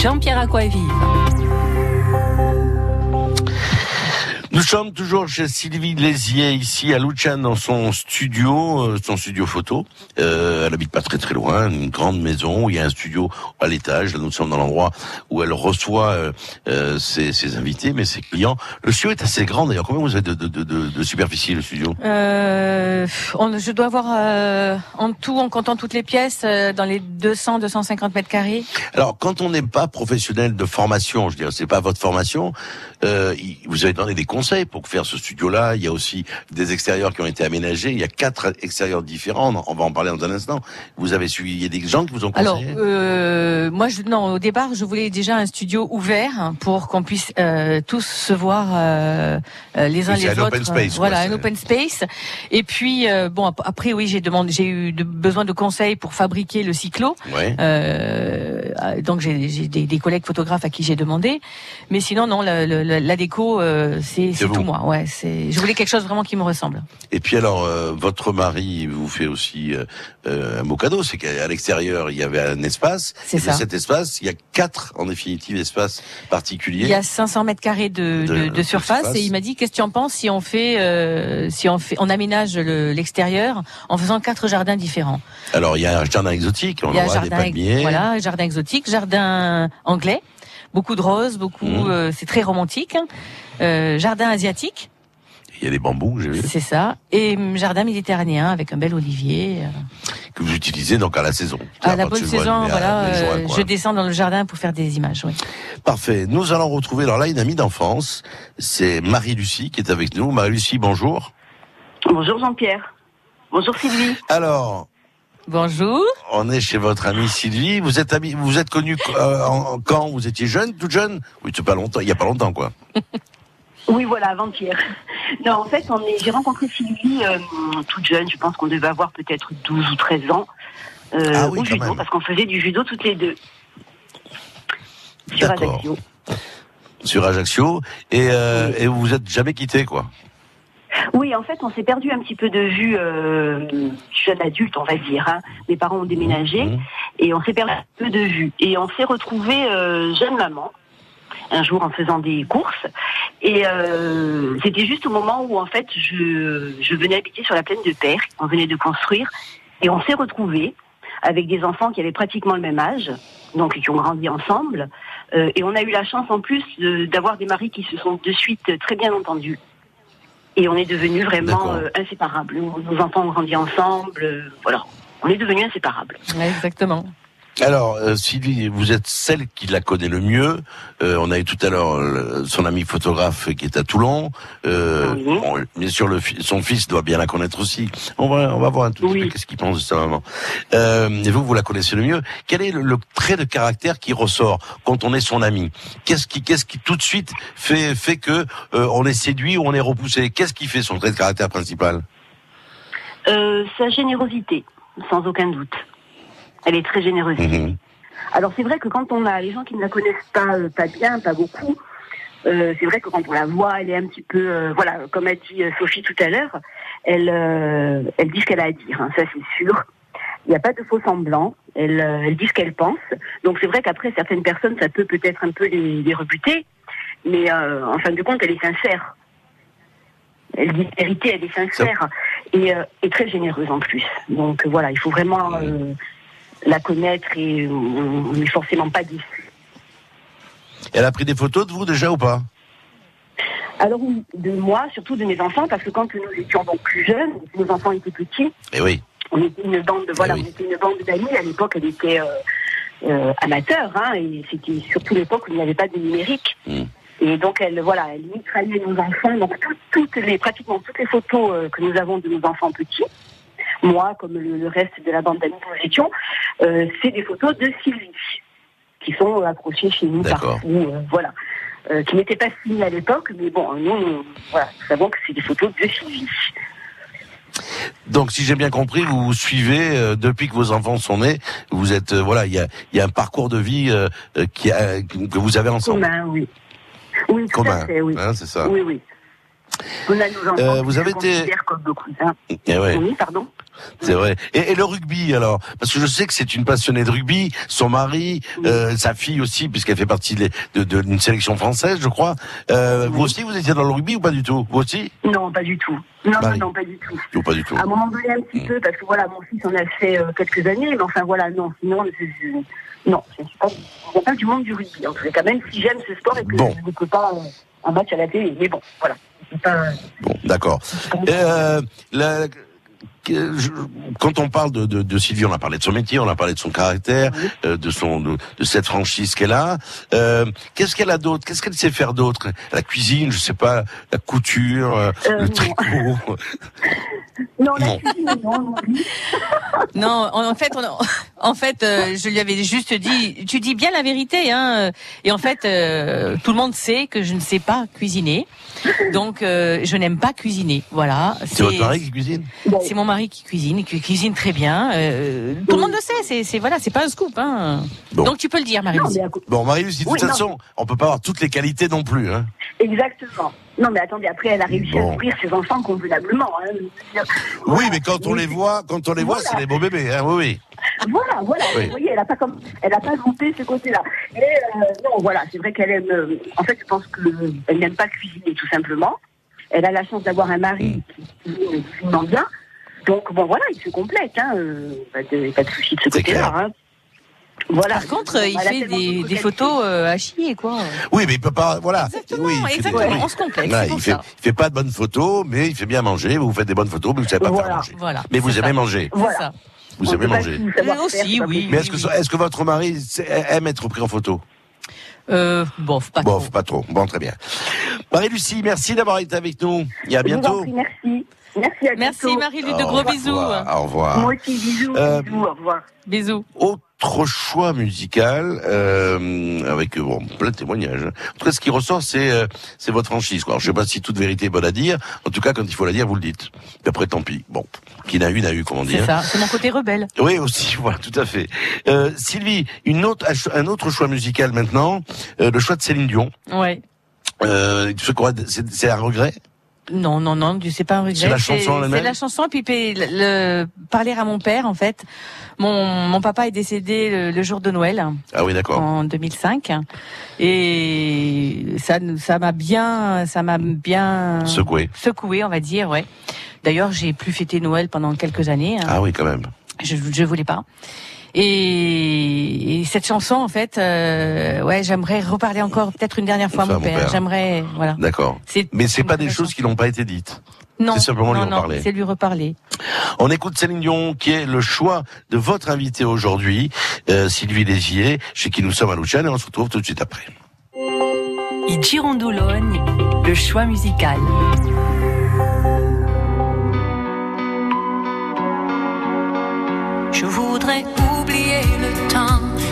Jean-Pierre Aquavive. Nous sommes toujours chez Sylvie Lézier, ici à Luchan, dans son studio, euh, son studio photo. Euh, elle habite pas très très loin, une grande maison où il y a un studio à l'étage. Nous sommes dans l'endroit où elle reçoit euh, euh, ses, ses invités, mais ses clients. Le studio est assez grand d'ailleurs. Combien vous avez de, de, de, de, de superficie, le studio? Euh, on- je dois avoir euh, en tout, en comptant toutes les pièces, dans les 200-250 mètres carrés. Alors, quand on n'est pas professionnel de formation, je veux dire, c'est pas votre formation, vous avez donné des conseils pour faire ce studio-là. Il y a aussi des extérieurs qui ont été aménagés. Il y a quatre extérieurs différents. On va en parler dans un instant. Vous avez suivi, il y a des gens qui vous ont Alors, conseillé euh, moi, je, non, au départ, je voulais déjà un studio ouvert pour qu'on puisse euh, tous se voir euh, euh, les uns Oui, les un autres. open space, voilà, un open space. Et puis, euh, bon, ap- après, oui, j'ai demandé, j'ai eu de- besoin de conseils pour fabriquer le cyclo. Ouais. Euh, donc, j'ai des, des collègues photographes à qui j'ai demandé. Mais sinon, non, la, la- la- la déco, euh, c'est tout moi. Ouais, c'est. Je voulais quelque chose vraiment qui me ressemble. Et puis alors, euh, votre mari vous fait aussi euh, un beau cadeau, c'est qu'à l'extérieur, il y avait un espace. C'est et de ça. cet espace, il y a quatre, en définitive, espaces particuliers. Il y a 500 mètres carrés de, surface, et il m'a dit qu'est-ce que tu en penses si on fait si on fait on aménage le- l'extérieur en faisant quatre jardins différents? Alors, il y a un jardin exotique, on il y a aura des jardin palmiers. voilà jardin exotique, jardin anglais, beaucoup de roses, beaucoup Mhm. euh, c'est très romantique. hein. Euh, jardin asiatique, Il y a des bambous, j'ai vu, c'est ça, et hum, jardin méditerranéen avec un bel olivier. euh. que vous utilisez donc à la saison. À la bonne saison, voilà, juin, euh, je descends dans le jardin pour faire des images. Oui. Parfait. Nous allons retrouver alors là une amie d'enfance. C'est Marie-Lucie qui est avec nous. Marie-Lucie, bonjour. Bonjour Jean-Pierre. Bonjour Sylvie. Alors, Bonjour. on est chez votre amie Sylvie. Vous êtes amie, vous êtes connue euh, en- quand vous étiez jeune, toute jeune? Oui, c'est pas longtemps. Il y a pas longtemps, quoi. Oui, voilà, avant-hier. Non, en fait, on est, j'ai rencontré Sylvie euh, toute jeune. Je pense qu'on devait avoir peut-être 12 ou 13 ans. euh, Ah oui, au quand judo, même. parce qu'on faisait du judo toutes les deux. Sur D'accord. Ajaccio. Sur Ajaccio. Et, euh, et vous vous êtes jamais quitté, quoi. Oui, en fait, on s'est perdu un petit peu de vue euh, jeune adulte, on va dire. hein. Mes parents ont déménagé Mmh. et on s'est perdu un peu de vue. Et on s'est retrouvé euh, jeune maman un jour en faisant des courses. Et euh, c'était juste au moment où en fait je, je venais habiter sur la plaine de Père, on venait de construire, et on s'est retrouvés avec des enfants qui avaient pratiquement le même âge, donc qui ont grandi ensemble. Euh, et on a eu la chance en plus de- d'avoir des maris qui se sont de suite très bien entendus. Et on est devenus vraiment euh, inséparables. Nos enfants ont grandi ensemble, euh, voilà. On est devenus inséparables. exactement. Alors, euh, Sylvie, vous êtes celle qui la connaît le mieux. Euh, on a eu tout à l'heure euh, son ami photographe qui est à Toulon. Euh, bon, bien sûr, le son fils doit bien la connaître aussi. On va, on va voir un tout petit peu qu'est-ce qu'il pense de sa maman. Euh, et vous, vous la connaissez le mieux. Quel est le, le trait de caractère qui ressort quand on est son ami? Qu'est-ce qui, qu'est-ce qui tout de suite fait fait que euh, on est séduit ou on est repoussé? Qu'est-ce qui fait son trait de caractère principal? Euh, sa générosité, sans aucun doute. Elle est très généreuse. Mhm. Alors c'est vrai que quand on a les gens qui ne la connaissent pas, euh, pas bien, pas beaucoup, euh, c'est vrai que quand on la voit, elle est un petit peu, euh, voilà, comme a dit Sophie tout à l'heure, elle, elle dit ce qu'elle a à dire, hein, ça c'est sûr. Il n'y a pas de faux semblant. Elle, elle dit ce qu'elle pense. Donc c'est vrai qu'après certaines personnes, ça peut peut-être un peu les, les rebuter, mais en fin de compte, elle est sincère. Elle dit la vérité, elle est sincère et, et très généreuse en plus. Donc voilà, il faut vraiment la connaître et on n'est forcément pas déçu. Elle a pris des photos de vous déjà ou pas? Alors oui, de moi, surtout de mes enfants, parce que quand nous étions donc plus jeunes, nos enfants étaient petits, Eh oui. on était une bande, voilà, on était une bande d'amis. À l'époque, elle était euh, euh, amateur, hein, et c'était surtout l'époque où il n'y avait pas de numérique. Et donc, elle, voilà, elle mitraillait nos enfants. Donc, tout- toutes les, pratiquement toutes les photos euh, que nous avons de nos enfants petits, moi, comme le, le reste de la bande d'amis que nous étions, euh, c'est des photos de Sylvie, qui sont accrochées chez nous D'accord. partout, euh, voilà. Euh, qui n'étaient pas signées à l'époque, mais bon, nous, nous, voilà, nous savons que c'est des photos de Sylvie. Donc, si j'ai bien compris, vous vous suivez euh, depuis que vos enfants sont nés. Vous êtes euh, voilà, il y a, il y a un parcours de vie euh, euh, qui a, que vous avez ensemble. Commun, oui. Oui, tout Commun, à fait, oui. hein, c'est ça. Oui, oui. On a nos enfants Euh, vous avez été- comme cousins. Eh ouais. Oui, pardon. C'est vrai. Et, et le rugby alors? Parce que je sais que c'est une passionnée de rugby. Son mari, euh, sa fille aussi, puisqu'elle fait partie de- de- de- d'une sélection française, je crois. Euh, Vous aussi, vous étiez dans le rugby ou pas du tout? Vous aussi? Non, pas du tout. Non, non, pas du tout. Ou pas du tout À un moment donné, un petit peu, parce que voilà, mon fils en a fait euh, quelques années, mais enfin voilà, non, sinon, je, je- non, je ne suis pas, je suis pas du monde du rugby. En tout cas, même si j'aime ce sport et que je ne peux pas un match à la télé, mais bon, voilà. Pas, Bon, d'accord. La- quand on parle de, de, de Sylvie, on a parlé de son métier, on a parlé de son caractère, euh, de son de, de cette franchise qu'elle a. Euh, Qu'est-ce qu'elle a d'autre? Qu'est-ce qu'elle sait faire d'autre? La cuisine, je sais pas, la couture, euh, le tricot. non, la Non. cuisine, non, non. En fait, on, en fait, euh, je lui avais juste dit, tu dis bien la vérité, hein. Et en fait, euh, tout le monde sait que je ne sais pas cuisiner, donc euh, je n'aime pas cuisiner. Voilà. C'est votre mari qui cuisine C'est mon mari qui cuisine, et qui cuisine très bien. euh, tout le monde le sait. C'est, c'est voilà, c'est pas un scoop, hein. Bon. Donc tu peux le dire, marie Bon, Marie-Lucie, de Oui, toute non. façon, on peut pas avoir toutes les qualités non plus. Hein. Exactement. Non, mais attendez, après, elle a réussi Bon. à nourrir ses enfants convenablement. Hein. Oui, mais quand on les voit, quand on les voit, c'est des beaux bébés. Hein, oui, oui. Voilà, voilà. Oui. Vous voyez, elle n'a pas comme, elle a pas loupé ce côté-là. Et euh, non, voilà, c'est vrai qu'elle aime. euh, en fait, je pense qu'elle n'aime pas cuisiner, tout simplement. Elle a la chance d'avoir un mari qui cuisine bien. Donc bon, voilà, il se complète. Hein, euh, pas de, pas de souci de ce côté-là. Hein. Voilà. Par contre, euh, il a fait des, des photos euh, à chier, quoi. Oui, mais il peut pas. Voilà. oui, il fait des- exactement, oui. on se complète, Voilà, il fait, il fait pas de bonnes photos, mais il fait bien manger. Vous faites des bonnes photos, mais vous savez pas faire manger. Voilà. Mais vous aimez ça. manger. Ça. Vous On aimez manger. faire, aussi, oui. Mais est-ce que, est-ce que votre mari aime être pris en photo? Euh, bof, pas Bof, pas trop. Bon, très bien. Marie-Lucie, merci d'avoir été avec nous. Et à Je vous en bientôt. prie, merci. Merci à Merci bientôt. Marie-Luc, Au de gros bisous. Au revoir. Moi aussi, bisous, Euh, bisous, au revoir. Bisous. Autre choix musical euh, avec euh, bon, plein de témoignages. hein. En tout cas, ce qui ressort, c'est euh, c'est votre franchise. Quoi. Alors, je sais pas si toute vérité est bonne à dire. En tout cas, quand il faut la dire, vous le dites. Et après, tant pis. Bon, qui n'a eu n'a eu, comment C'est dire. ça, c'est mon côté rebelle. Oui, aussi, voilà, tout à fait. Euh, Sylvie, une autre, un autre choix musical maintenant, euh, le choix de Céline Dion. Ouais. Euh, c'est c'est un regret? Non, non, non, c'est pas un regret. C'est la chanson C'est la chanson, puis puis le, le- parler à mon père, en fait. Mon, mon papa est décédé le, le jour de Noël. Ah oui, d'accord. En 2005. Et ça, ça m'a bien, ça m'a bien Secoué. secoué, on va dire, ouais. D'ailleurs, j'ai plus fêté Noël pendant quelques années. hein. Ah oui, quand même. Je, je voulais pas. Et, et cette chanson, en fait, euh, ouais, j'aimerais reparler encore peut-être une dernière fois à mon mon père. père. J'aimerais, voilà. D'accord. Mais c'est pas des choses qui n'ont pas été dites. Non, C'est simplement lui en non, parler. c'est lui reparler. On écoute Céline Dion, qui est le choix de votre invité aujourd'hui, euh, Sylvie Légier, chez qui nous sommes à Luciane, et on se retrouve tout de suite après. I Girondoulogne, le choix musical. Je voudrais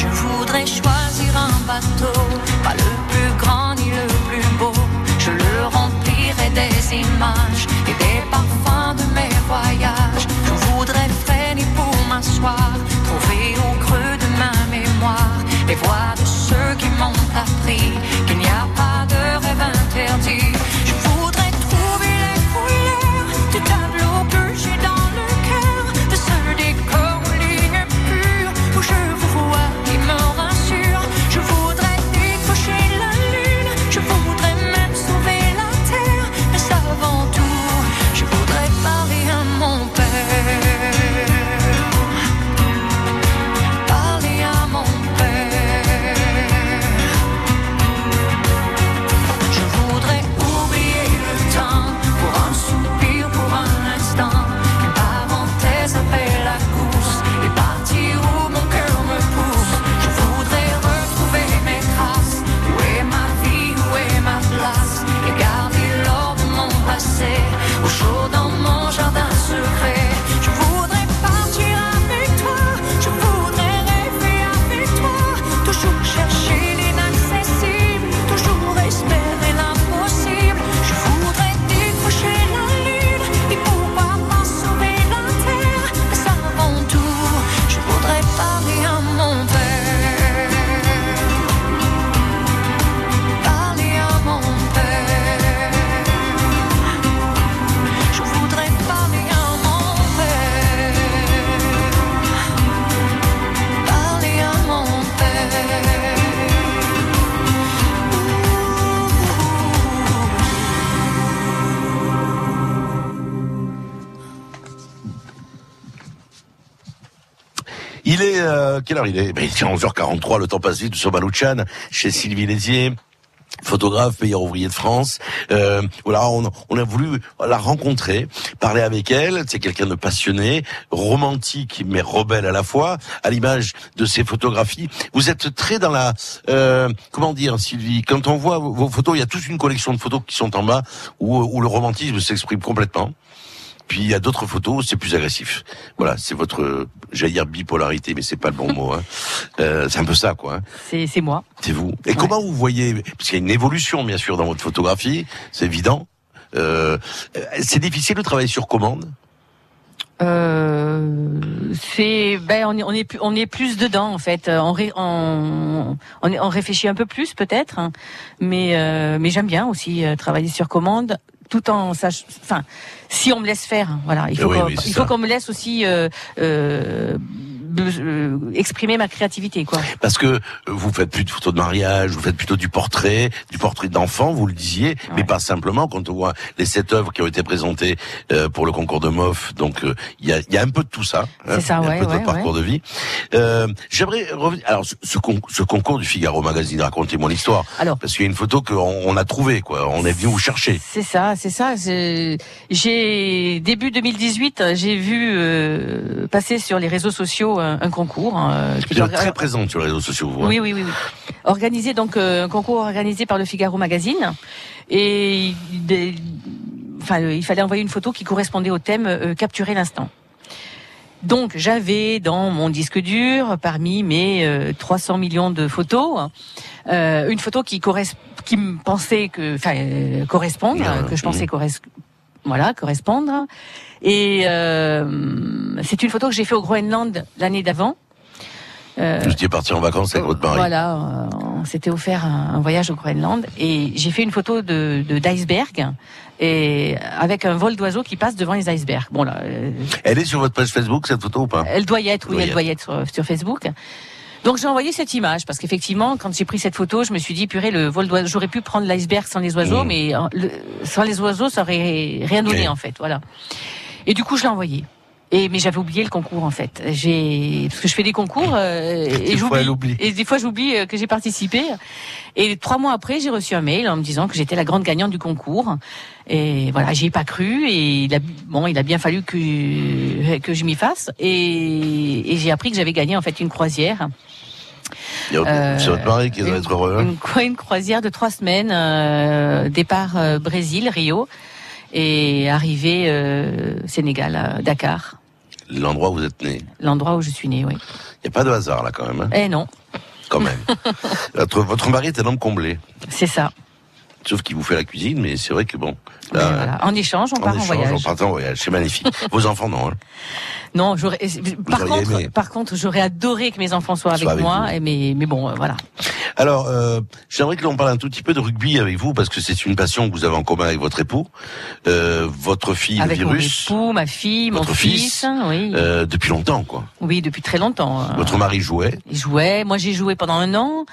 Je voudrais choisir un bateau, pas le plus grand ni le plus beau. Je le remplirai des images et des parfums de mes voyages. Je voudrais freiner pour m'asseoir, trouver au creux de ma mémoire les voix de ceux qui m'ont appris euh, quelle heure il est? Ben, Il est 11h43, le temps passe vite, nous sommes chez Sylvie Lézier. Photographe, meilleur ouvrier de France. Euh, voilà, on, on a voulu la rencontrer, parler avec elle. C'est quelqu'un de passionné, romantique mais rebelle à la fois, à l'image de ses photographies. Vous êtes très dans la, euh, comment dire, Sylvie Quand on voit vos photos, il y a toute une collection de photos qui sont en bas où, où le romantisme s'exprime complètement. Puis il y a d'autres photos, c'est plus agressif. Voilà, c'est votre, j'allais dire bipolarité, mais c'est pas le bon mot. Hein. Euh, c'est un peu ça, quoi. hein. C'est c'est moi. C'est vous. Et comment vous voyez Parce qu'il y a une évolution, bien sûr, dans votre photographie, c'est évident. Euh, c'est difficile de travailler sur commande? Euh, c'est ben on est on est plus- on est plus dedans en fait. Euh, On ré- on on réfléchit un peu plus peut-être, hein. mais euh, mais j'aime bien aussi euh, travailler sur commande tout en sach... enfin si on me laisse faire, hein, voilà. Il faut oui, qu'on- oui, c'est il ça. faut qu'on me laisse aussi euh, euh, euh, exprimer ma créativité, quoi. Parce que euh, vous faites plus de photos de mariage, vous faites plutôt du portrait, du portrait d'enfant, vous le disiez, mais pas simplement. Quand on voit les sept œuvres qui ont été présentées euh, pour le concours de MOF, donc euh, il y, a, il y a un peu de tout ça. hein. Ça, Il y a ouais, un peu de ouais, votre parcours de vie. Euh, J'aimerais revenir. Alors, ce, ce con- ce concours du Figaro Magazine, racontez-moi l'histoire. Alors, parce qu'il y a une photo qu'on on a trouvée, quoi. On est venu vous chercher. C'est ça, c'est ça. J'ai début 2018, j'ai vu euh, passer sur les réseaux sociaux un, concours. euh, qui Vous êtes doit- très présente sur les réseaux sociaux, vous. hein. Oui, oui, oui, oui. Organisé donc euh, un concours organisé par le Figaro Magazine et des- enfin euh, il fallait envoyer une photo qui correspondait au thème euh, capturer l'instant. Donc j'avais dans mon disque dur parmi mes euh, 300 millions de photos euh, une photo qui correspond qui me pensait que enfin euh, correspondre que je pensais corres- voilà correspondre et euh, c'est une photo que j'ai fait au Groenland l'année d'avant. Euh, Vous étiez parti en vacances avec votre mari. voilà, euh, on s'était offert un, un voyage au Groenland et j'ai fait une photo de de- d'iceberg et avec un vol d'oiseaux qui passe devant les icebergs. Bon là, euh, Elle est sur votre page Facebook cette photo ou pas? Elle doit y être, oui, Doit y elle doit y être sur, sur Facebook. Donc j'ai envoyé cette image parce qu'effectivement, quand j'ai pris cette photo, je me suis dit purée, le vol d'oiseaux, j'aurais pu prendre l'iceberg sans les oiseaux, Mm. mais euh, le- sans les oiseaux, ça aurait rien donné en fait, voilà. Et du coup, je l'ai envoyé. Et mais j'avais oublié le concours en fait. J'ai parce que je fais des concours euh, et j'oublie. oublie. Et des fois j'oublie euh, que j'ai participé. Et trois mois après, j'ai reçu un mail en me disant que j'étais la grande gagnante du concours. Et voilà, j'y ai pas cru. Et il a, bon, il a bien fallu que que je m'y fasse. Et, et j'ai appris que j'avais gagné en fait une croisière. Il y a- Euh, C'est votre mari qui doit être heureux. hein Une, une croisière de trois semaines, euh, départ euh, Brésil, Rio, et arrivée euh, Sénégal, Dakar, L'endroit où vous êtes né. l'endroit où je suis née, oui. Il n'y a pas de hasard là quand même. hein Eh non, quand même. votre, votre mari est un homme comblé. c'est ça. Sauf qu'il vous fait la cuisine, mais c'est vrai que bon. Là, voilà. En échange, on part en échange, voyage. on part en voyage. C'est magnifique. Vos enfants, non. hein Non, j'aurais. Par auriez contre, aimé. par contre, j'aurais adoré que mes enfants soient avec, moi. et Mais, mais bon, euh, voilà. Alors, euh, j'aimerais que l'on parle un tout petit peu de rugby avec vous, parce que c'est une passion que vous avez en commun avec votre époux, euh, votre fille, avec le mon virus, époux, ma fille, mon fils. fils, oui. euh, depuis longtemps, quoi. Oui, depuis très longtemps. euh. Votre mari jouait. Il jouait. Moi, j'ai joué pendant un an.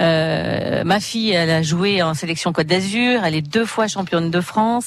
Euh, ma fille, elle a joué en sélection Côte d'Azur. Elle est deux fois championne de France.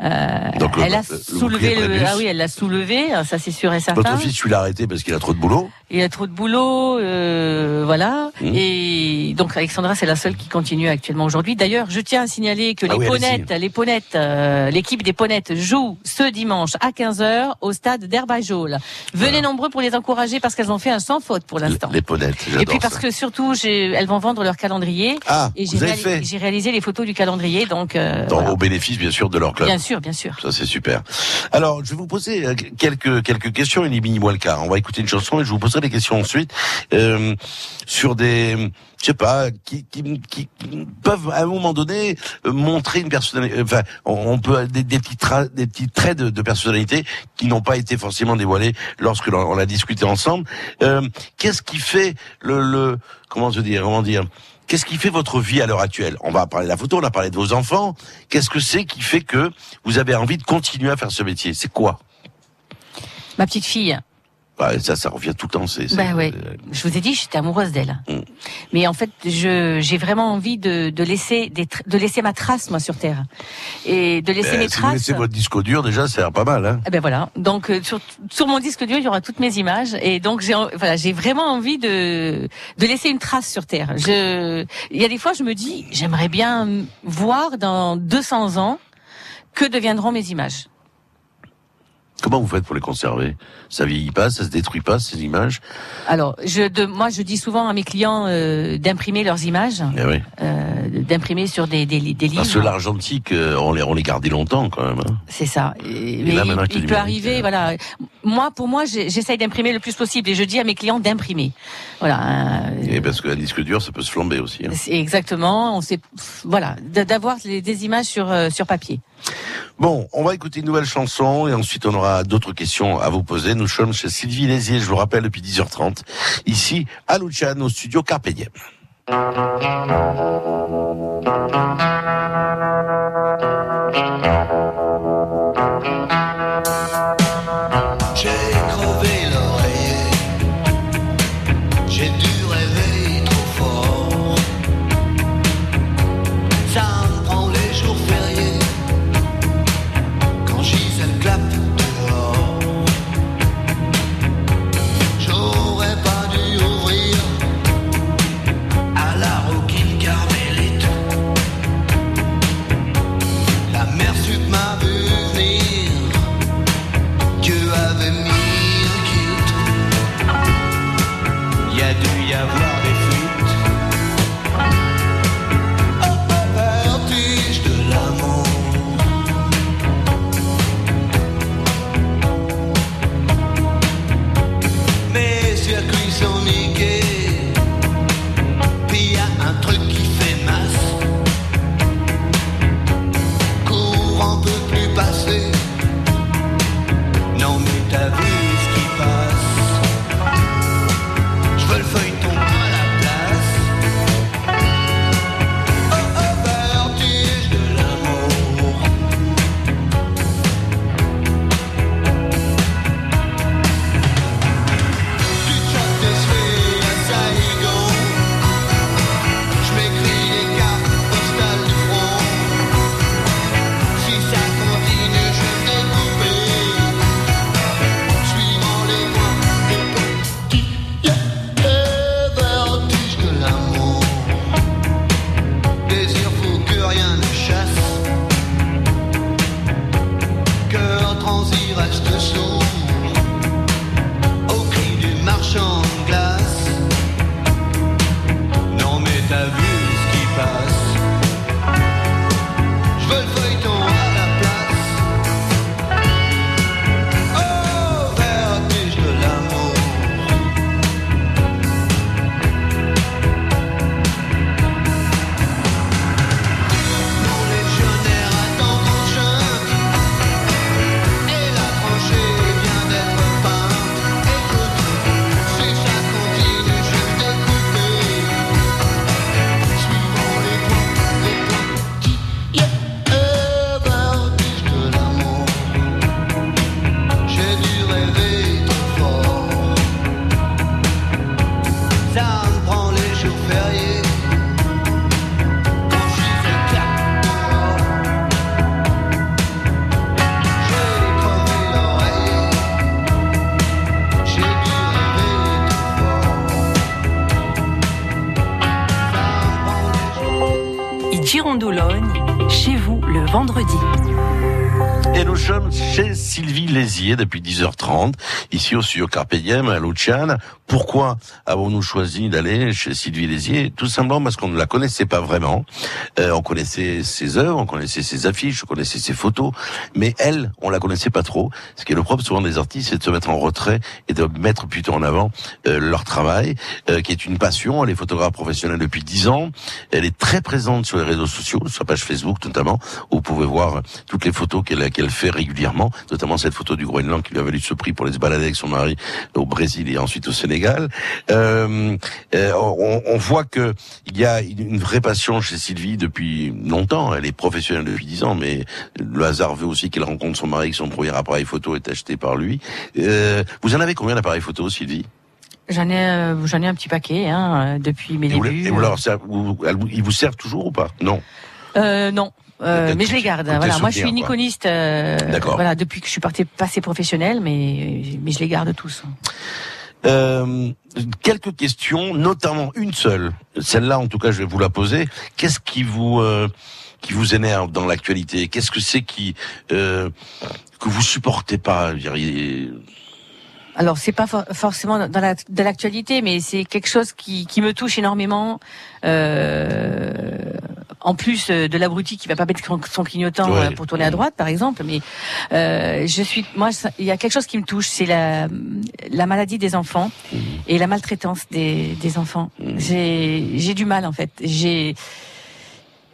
Euh, Donc, elle a le soulevé le. Ah oui, elle l'a soulevé. Ça, c'est sûr et certain. Votre fils, tu l'as arrêté parce qu'il a trop de boulot. Il a trop de boulot, euh, voilà. Mmh. Et donc Alexandra, c'est la seule qui continue actuellement aujourd'hui. D'ailleurs, je tiens à signaler que Ah les oui, Ponettes, les Ponettes, euh, l'équipe des Ponettes joue ce dimanche à 15h au stade d'Herbajol. Venez nombreux pour les encourager parce qu'elles ont fait un sans faute pour l'instant. Les ponettes, j'adore Et puis parce ça. que surtout, elles vont vendre leur calendrier. Ah, et j'ai réalisé les photos du calendrier, donc euh, Dans, voilà. Au bénéfice, bien sûr, de leur club. bien sûr, bien sûr. Ça, c'est super. Alors, je vais vous poser euh, quelques, quelques questions, et moi le. On va écouter une chanson et je vous poserai des questions ensuite euh, sur des, je sais pas, qui, qui, qui peuvent à un moment donné euh, montrer une personnalité. Enfin, on, peut des, des petits tra- des petits traits de, de personnalité qui n'ont pas été forcément dévoilés lorsque l'on on a discuté ensemble. Euh, Qu'est-ce qui fait le, le comment se dire, comment dire Qu'est-ce qui fait votre vie à l'heure actuelle? On va parler de la photo, on a parlé de vos enfants. Qu'est-ce que c'est qui fait que vous avez envie de continuer à faire ce métier? C'est quoi? Ma petite fille, Bah, Ça, ça revient tout le temps. C'est, Ben ouais. euh, Je vous ai dit, j'étais amoureuse d'elle. Mm. Mais en fait, je j'ai vraiment envie de, de laisser des de laisser ma trace moi sur terre et de laisser ben, mes si vous traces. laissez votre disque dur, déjà, ça a l'air pas mal. Hein Eh ben voilà. Donc euh, sur, sur mon disque dur, il y aura toutes mes images et donc j'ai voilà, j'ai vraiment envie de de laisser une trace sur terre. Je il y a des fois je me dis, j'aimerais bien voir dans 200 ans que deviendront mes images. Comment vous faites pour les conserver? Ça vieillit pas, ça se détruit pas, ces images? Alors, je de, moi je dis souvent à mes clients euh, d'imprimer leurs images, Eh oui. euh, d'imprimer sur des des, des livres. Parce que l'argentique, euh, on les, on les gardait longtemps quand même. hein. C'est ça. Et- Et mais là, il, il peut arriver, euh, voilà. Moi, pour moi, j'essaye d'imprimer le plus possible et je dis à mes clients d'imprimer. Voilà. euh, Et parce qu'un disque dur, ça peut se flamber aussi. hein. exactement. On sait, voilà, d'avoir des images sur euh, sur papier. Bon, on va écouter une nouvelle chanson et ensuite on aura d'autres questions à vous poser. Nous sommes chez Sylvie Lézier, je vous rappelle, depuis 10h30, ici à Luciano, au studio Carpe. Sylvie Lézier depuis 10h30, ici au studio Carpe Diem à Luciane. Pourquoi avons-nous choisi d'aller chez Sylvie Lézier? Tout simplement parce qu'on ne la connaissait pas vraiment. Euh, on connaissait ses œuvres, on connaissait ses affiches, on connaissait ses photos, mais elle, on la connaissait pas trop. Ce qui est le propre souvent des artistes, c'est de se mettre en retrait et de mettre plutôt en avant euh, leur travail, euh, qui est une passion. Elle est photographe professionnelle depuis 10 ans. Elle est très présente sur les réseaux sociaux, sur sa page Facebook notamment, pouvez voir toutes les photos qu'elle qu'elle fait régulièrement, notamment cette photo du Groenland qui lui a valu ce prix pour aller se balader avec son mari au Brésil et ensuite au Sénégal. Euh, euh, on, on voit que il y a une vraie passion chez Sylvie depuis longtemps. Elle est professionnelle depuis 10 ans, mais le hasard veut aussi qu'elle rencontre son mari, que son premier appareil photo est acheté par lui. Euh, vous en avez combien d'appareils photo, Sylvie? J'en ai, euh, j'en ai un petit paquet hein, depuis mes et vous, débuts. et vous leur vous- vous- ils vous servent toujours ou pas? Non. Euh, non. Euh, mais je les garde. tes Voilà, moi je suis une iconiste. euh, D'accord. Voilà, depuis que je suis partie passée professionnelle, mais mais je les garde tous. Euh, quelques questions, notamment une seule. Celle-là, en tout cas, je vais vous la poser. Qu'est-ce qui vous euh, qui vous énerve dans l'actualité? Qu'est-ce que c'est qui euh, que vous supportez pas Alors c'est pas for- forcément dans la, l'actualité, mais c'est quelque chose qui, qui me touche énormément. Euh, en plus euh, de l'abruti qui va pas mettre son- clignotant Ouais. euh, pour tourner à droite, par exemple. Mais euh, je suis, moi, il y a quelque chose qui me touche, c'est la, la maladie des enfants et la maltraitance des, des enfants. J'ai, j'ai du mal en fait. J'ai,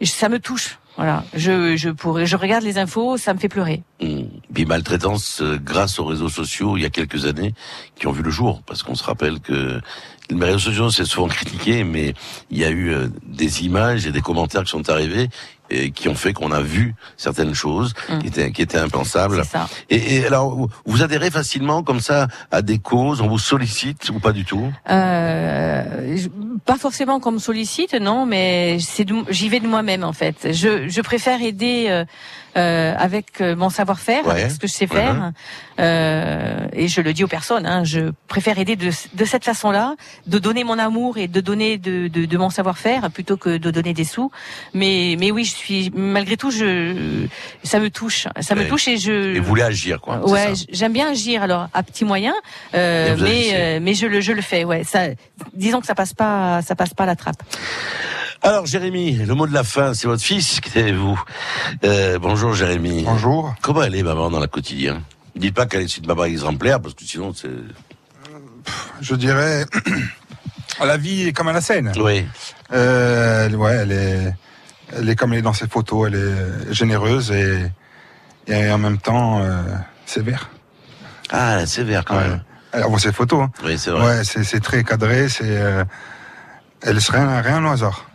ça me touche. Voilà. Je, je pourrais, je regarde les infos, ça me fait pleurer. Puis maltraitance euh, grâce aux réseaux sociaux il y a quelques années qui ont vu le jour parce qu'on se rappelle que les réseaux sociaux c'est souvent critiqué mais il y a eu euh, des images et des commentaires qui sont arrivés et qui ont fait qu'on a vu certaines choses qui étaient qui étaient impensables. Et, et alors vous- adhérez facilement comme ça à des causes, on vous sollicite ou pas du tout? Euh, pas forcément comme sollicite, non, mais c'est j'y vais de moi-même en fait. Je, je préfère aider euh, euh, avec euh, mon savoir-faire, Ouais. avec ce que je sais faire, euh, et je le dis aux personnes. Hein, je préfère aider de, de cette façon-là, de donner mon amour et de donner de, de, de mon savoir-faire plutôt que de donner des sous. Mais mais oui, je suis malgré tout, je ça me touche, ça me touche et je Et vous voulez agir quoi Ouais, j'aime bien agir alors à petits moyens, euh, mais euh, mais je le je le fais. Ouais, ça, disons que ça passe pas ça passe pas la trappe. Alors Jérémy, le mot de la fin, c'est votre fils, c'est vous. Euh, bonjour Jérémy. Bonjour. Comment elle est maman dans la quotidien? Dites pas qu'elle est une maman exemplaire parce que sinon c'est. Je dirais, la vie est comme à la scène. Oui. Euh, elle- ouais, elle est, elle est comme elle est dans ses photos. Elle est généreuse et, et en même temps euh, sévère. Ah, elle est sévère quand même. Alors, bon, ses photos. hein. Oui, c'est vrai. Ouais, c'est c'est très cadré. C'est, euh, elle serait rien, rien au hasard.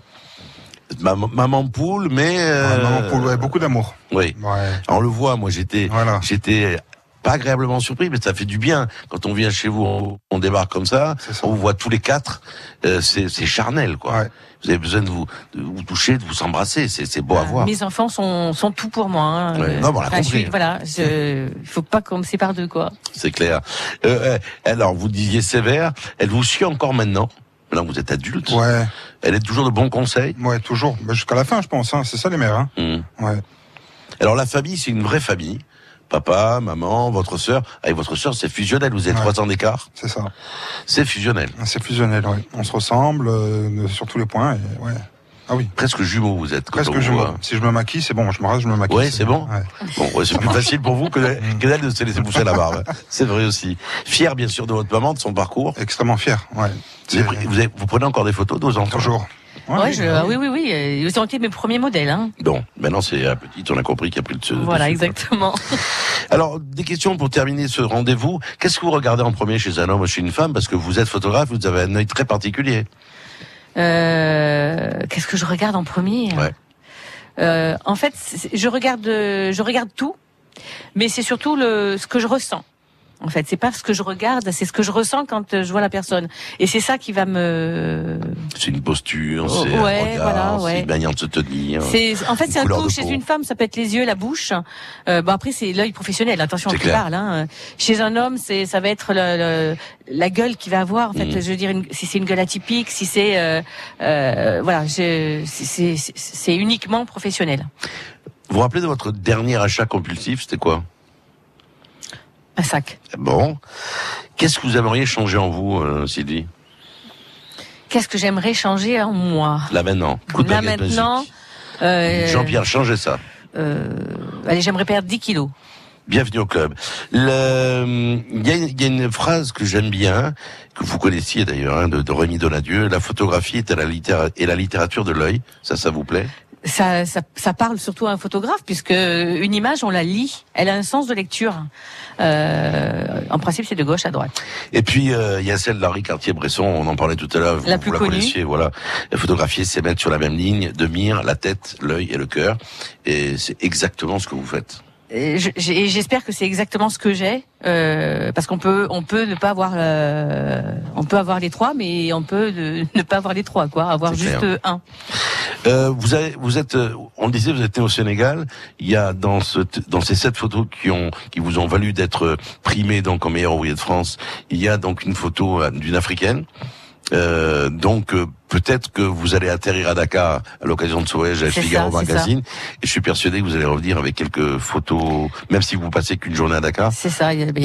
Maman, maman poule, mais. euh, Ouais, maman poule, ouais, beaucoup d'amour. Oui. Ouais. On le voit, moi j'étais, j'étais pas agréablement surpris, mais ça fait du bien quand on vient chez vous, on, on débarque comme ça, on vous voit tous les quatre, euh, c'est c'est charnel quoi. Vous avez besoin de vous, de vous toucher, de vous embrasser, c'est c'est beau à voir. Mes enfants sont sont tout pour moi. hein. Ouais. Non, mais on l'a Enfin, je compris. suis- voilà, je, il faut pas qu'on me sépare d'eux quoi. C'est clair. Euh, euh, alors, vous disiez sévère, elle vous suit encore maintenant? Maintenant vous êtes adulte. Ouais. Elle est toujours de bons conseils Ouais, toujours. Bah, Jusqu'à la fin, je pense. Hein. C'est ça les mères. Hein. Hmm. Ouais. Alors, la famille, c'est une vraie famille. papa, maman, votre sœur. Avec votre sœur, c'est fusionnel. Vous avez Ouais. trois ans d'écart. C'est ça. C'est fusionnel. C'est fusionnel, oui. On se ressemble euh, sur tous les points. Et, ouais. Ah oui. Presque jumeaux, vous êtes. quand Presque jumeaux. voit. Si je me maquille, c'est bon. Je me rase, je me maquille. Ouais, c'est bon. Ouais. Bon, ouais, c'est plus facile pour vous que, que d'elle de se laisser pousser la barbe. C'est vrai aussi. Fier, bien sûr, de votre maman, de son parcours. Extrêmement fier, ouais. Vous, avez pris- vous, avez- vous prenez encore des photos de vos enfants? Toujours. Ouais, je- ah oui, oui, oui. euh, Ils ont été mes premiers modèles. Hein. Bon, maintenant c'est la petite, on a compris qu'il a pris le dessus. Voilà, dessus, exactement. quoi. Alors, des questions pour terminer ce rendez-vous. Qu'est-ce que vous regardez en premier chez un homme ou chez une femme? Parce que vous êtes photographe, vous avez un œil très particulier. Euh, Qu'est-ce que je regarde en premier Ouais. Euh, En fait, je regarde, je regarde tout, mais c'est surtout le ce que je ressens. En fait, c'est pas ce que je regarde, c'est ce que je ressens quand euh, je vois la personne. Et c'est ça qui va me. C'est une posture, Oh, c'est un ouais, regard, voilà, c'est ouais. une manière de se tenir. C'est, en fait, c'est un tout. Chez une femme, ça peut être les yeux, la bouche. Euh, bon, après, c'est l'œil professionnel. Attention, C'est clair. parle. Hein. Chez un homme, c'est, ça va être le, le- la gueule qu'il va avoir. En fait, Mhm. je veux dire, une- si c'est une gueule atypique, si c'est, euh, euh, voilà, c'est, c'est, c'est uniquement professionnel. Vous vous rappelez de votre dernier achat compulsif, c'était quoi? Un sac. Bon. Qu'est-ce que vous aimeriez changer en vous, euh, Sylvie? Qu'est-ce que j'aimerais changer en moi? Là maintenant. Coup de Là maintenant. euh, Jean-Pierre, changez ça. euh, allez, j'aimerais perdre 10 kilos. Bienvenue au club. Le- Il y, a une- il y a une phrase que j'aime bien, que vous connaissiez d'ailleurs, hein, de, de Rémi Donadieu. La photographie est, à la, littéra- est la littérature de l'œil. Ça, ça vous plaît? Ça, ça, ça parle surtout à un photographe puisque une image on la lit, elle a un sens de lecture. Euh, en principe c'est de gauche à droite. Et puis, euh, il y a celle d'Henri Cartier-Bresson, on en parlait tout à l'heure, vous, La vous la connue. connaissiez, voilà. Photographier, c'est mettre sur la même ligne de mire la tête, l'œil et le cœur. Et c'est exactement ce que vous faites. J'espère que c'est exactement ce que j'ai, euh, parce qu'on peut, on peut ne pas avoir, euh, on peut avoir les trois, mais on peut ne, ne pas avoir les trois, quoi, avoir juste clair. un. Euh, vous, avez, vous êtes, euh, on le disait, vous êtes né au Sénégal. Il y a dans, ce, dans ces sept photos qui ont, qui vous ont valu d'être primés donc en meilleur ouvrier de France, il y a donc une photo euh, d'une africaine. Euh, donc euh, peut-être que vous allez atterrir à Dakar à l'occasion de ce voyage à Figaro ça, Magazine. Et je suis persuadé que vous allez revenir avec quelques photos, même si vous passez qu'une journée à Dakar. C'est ça.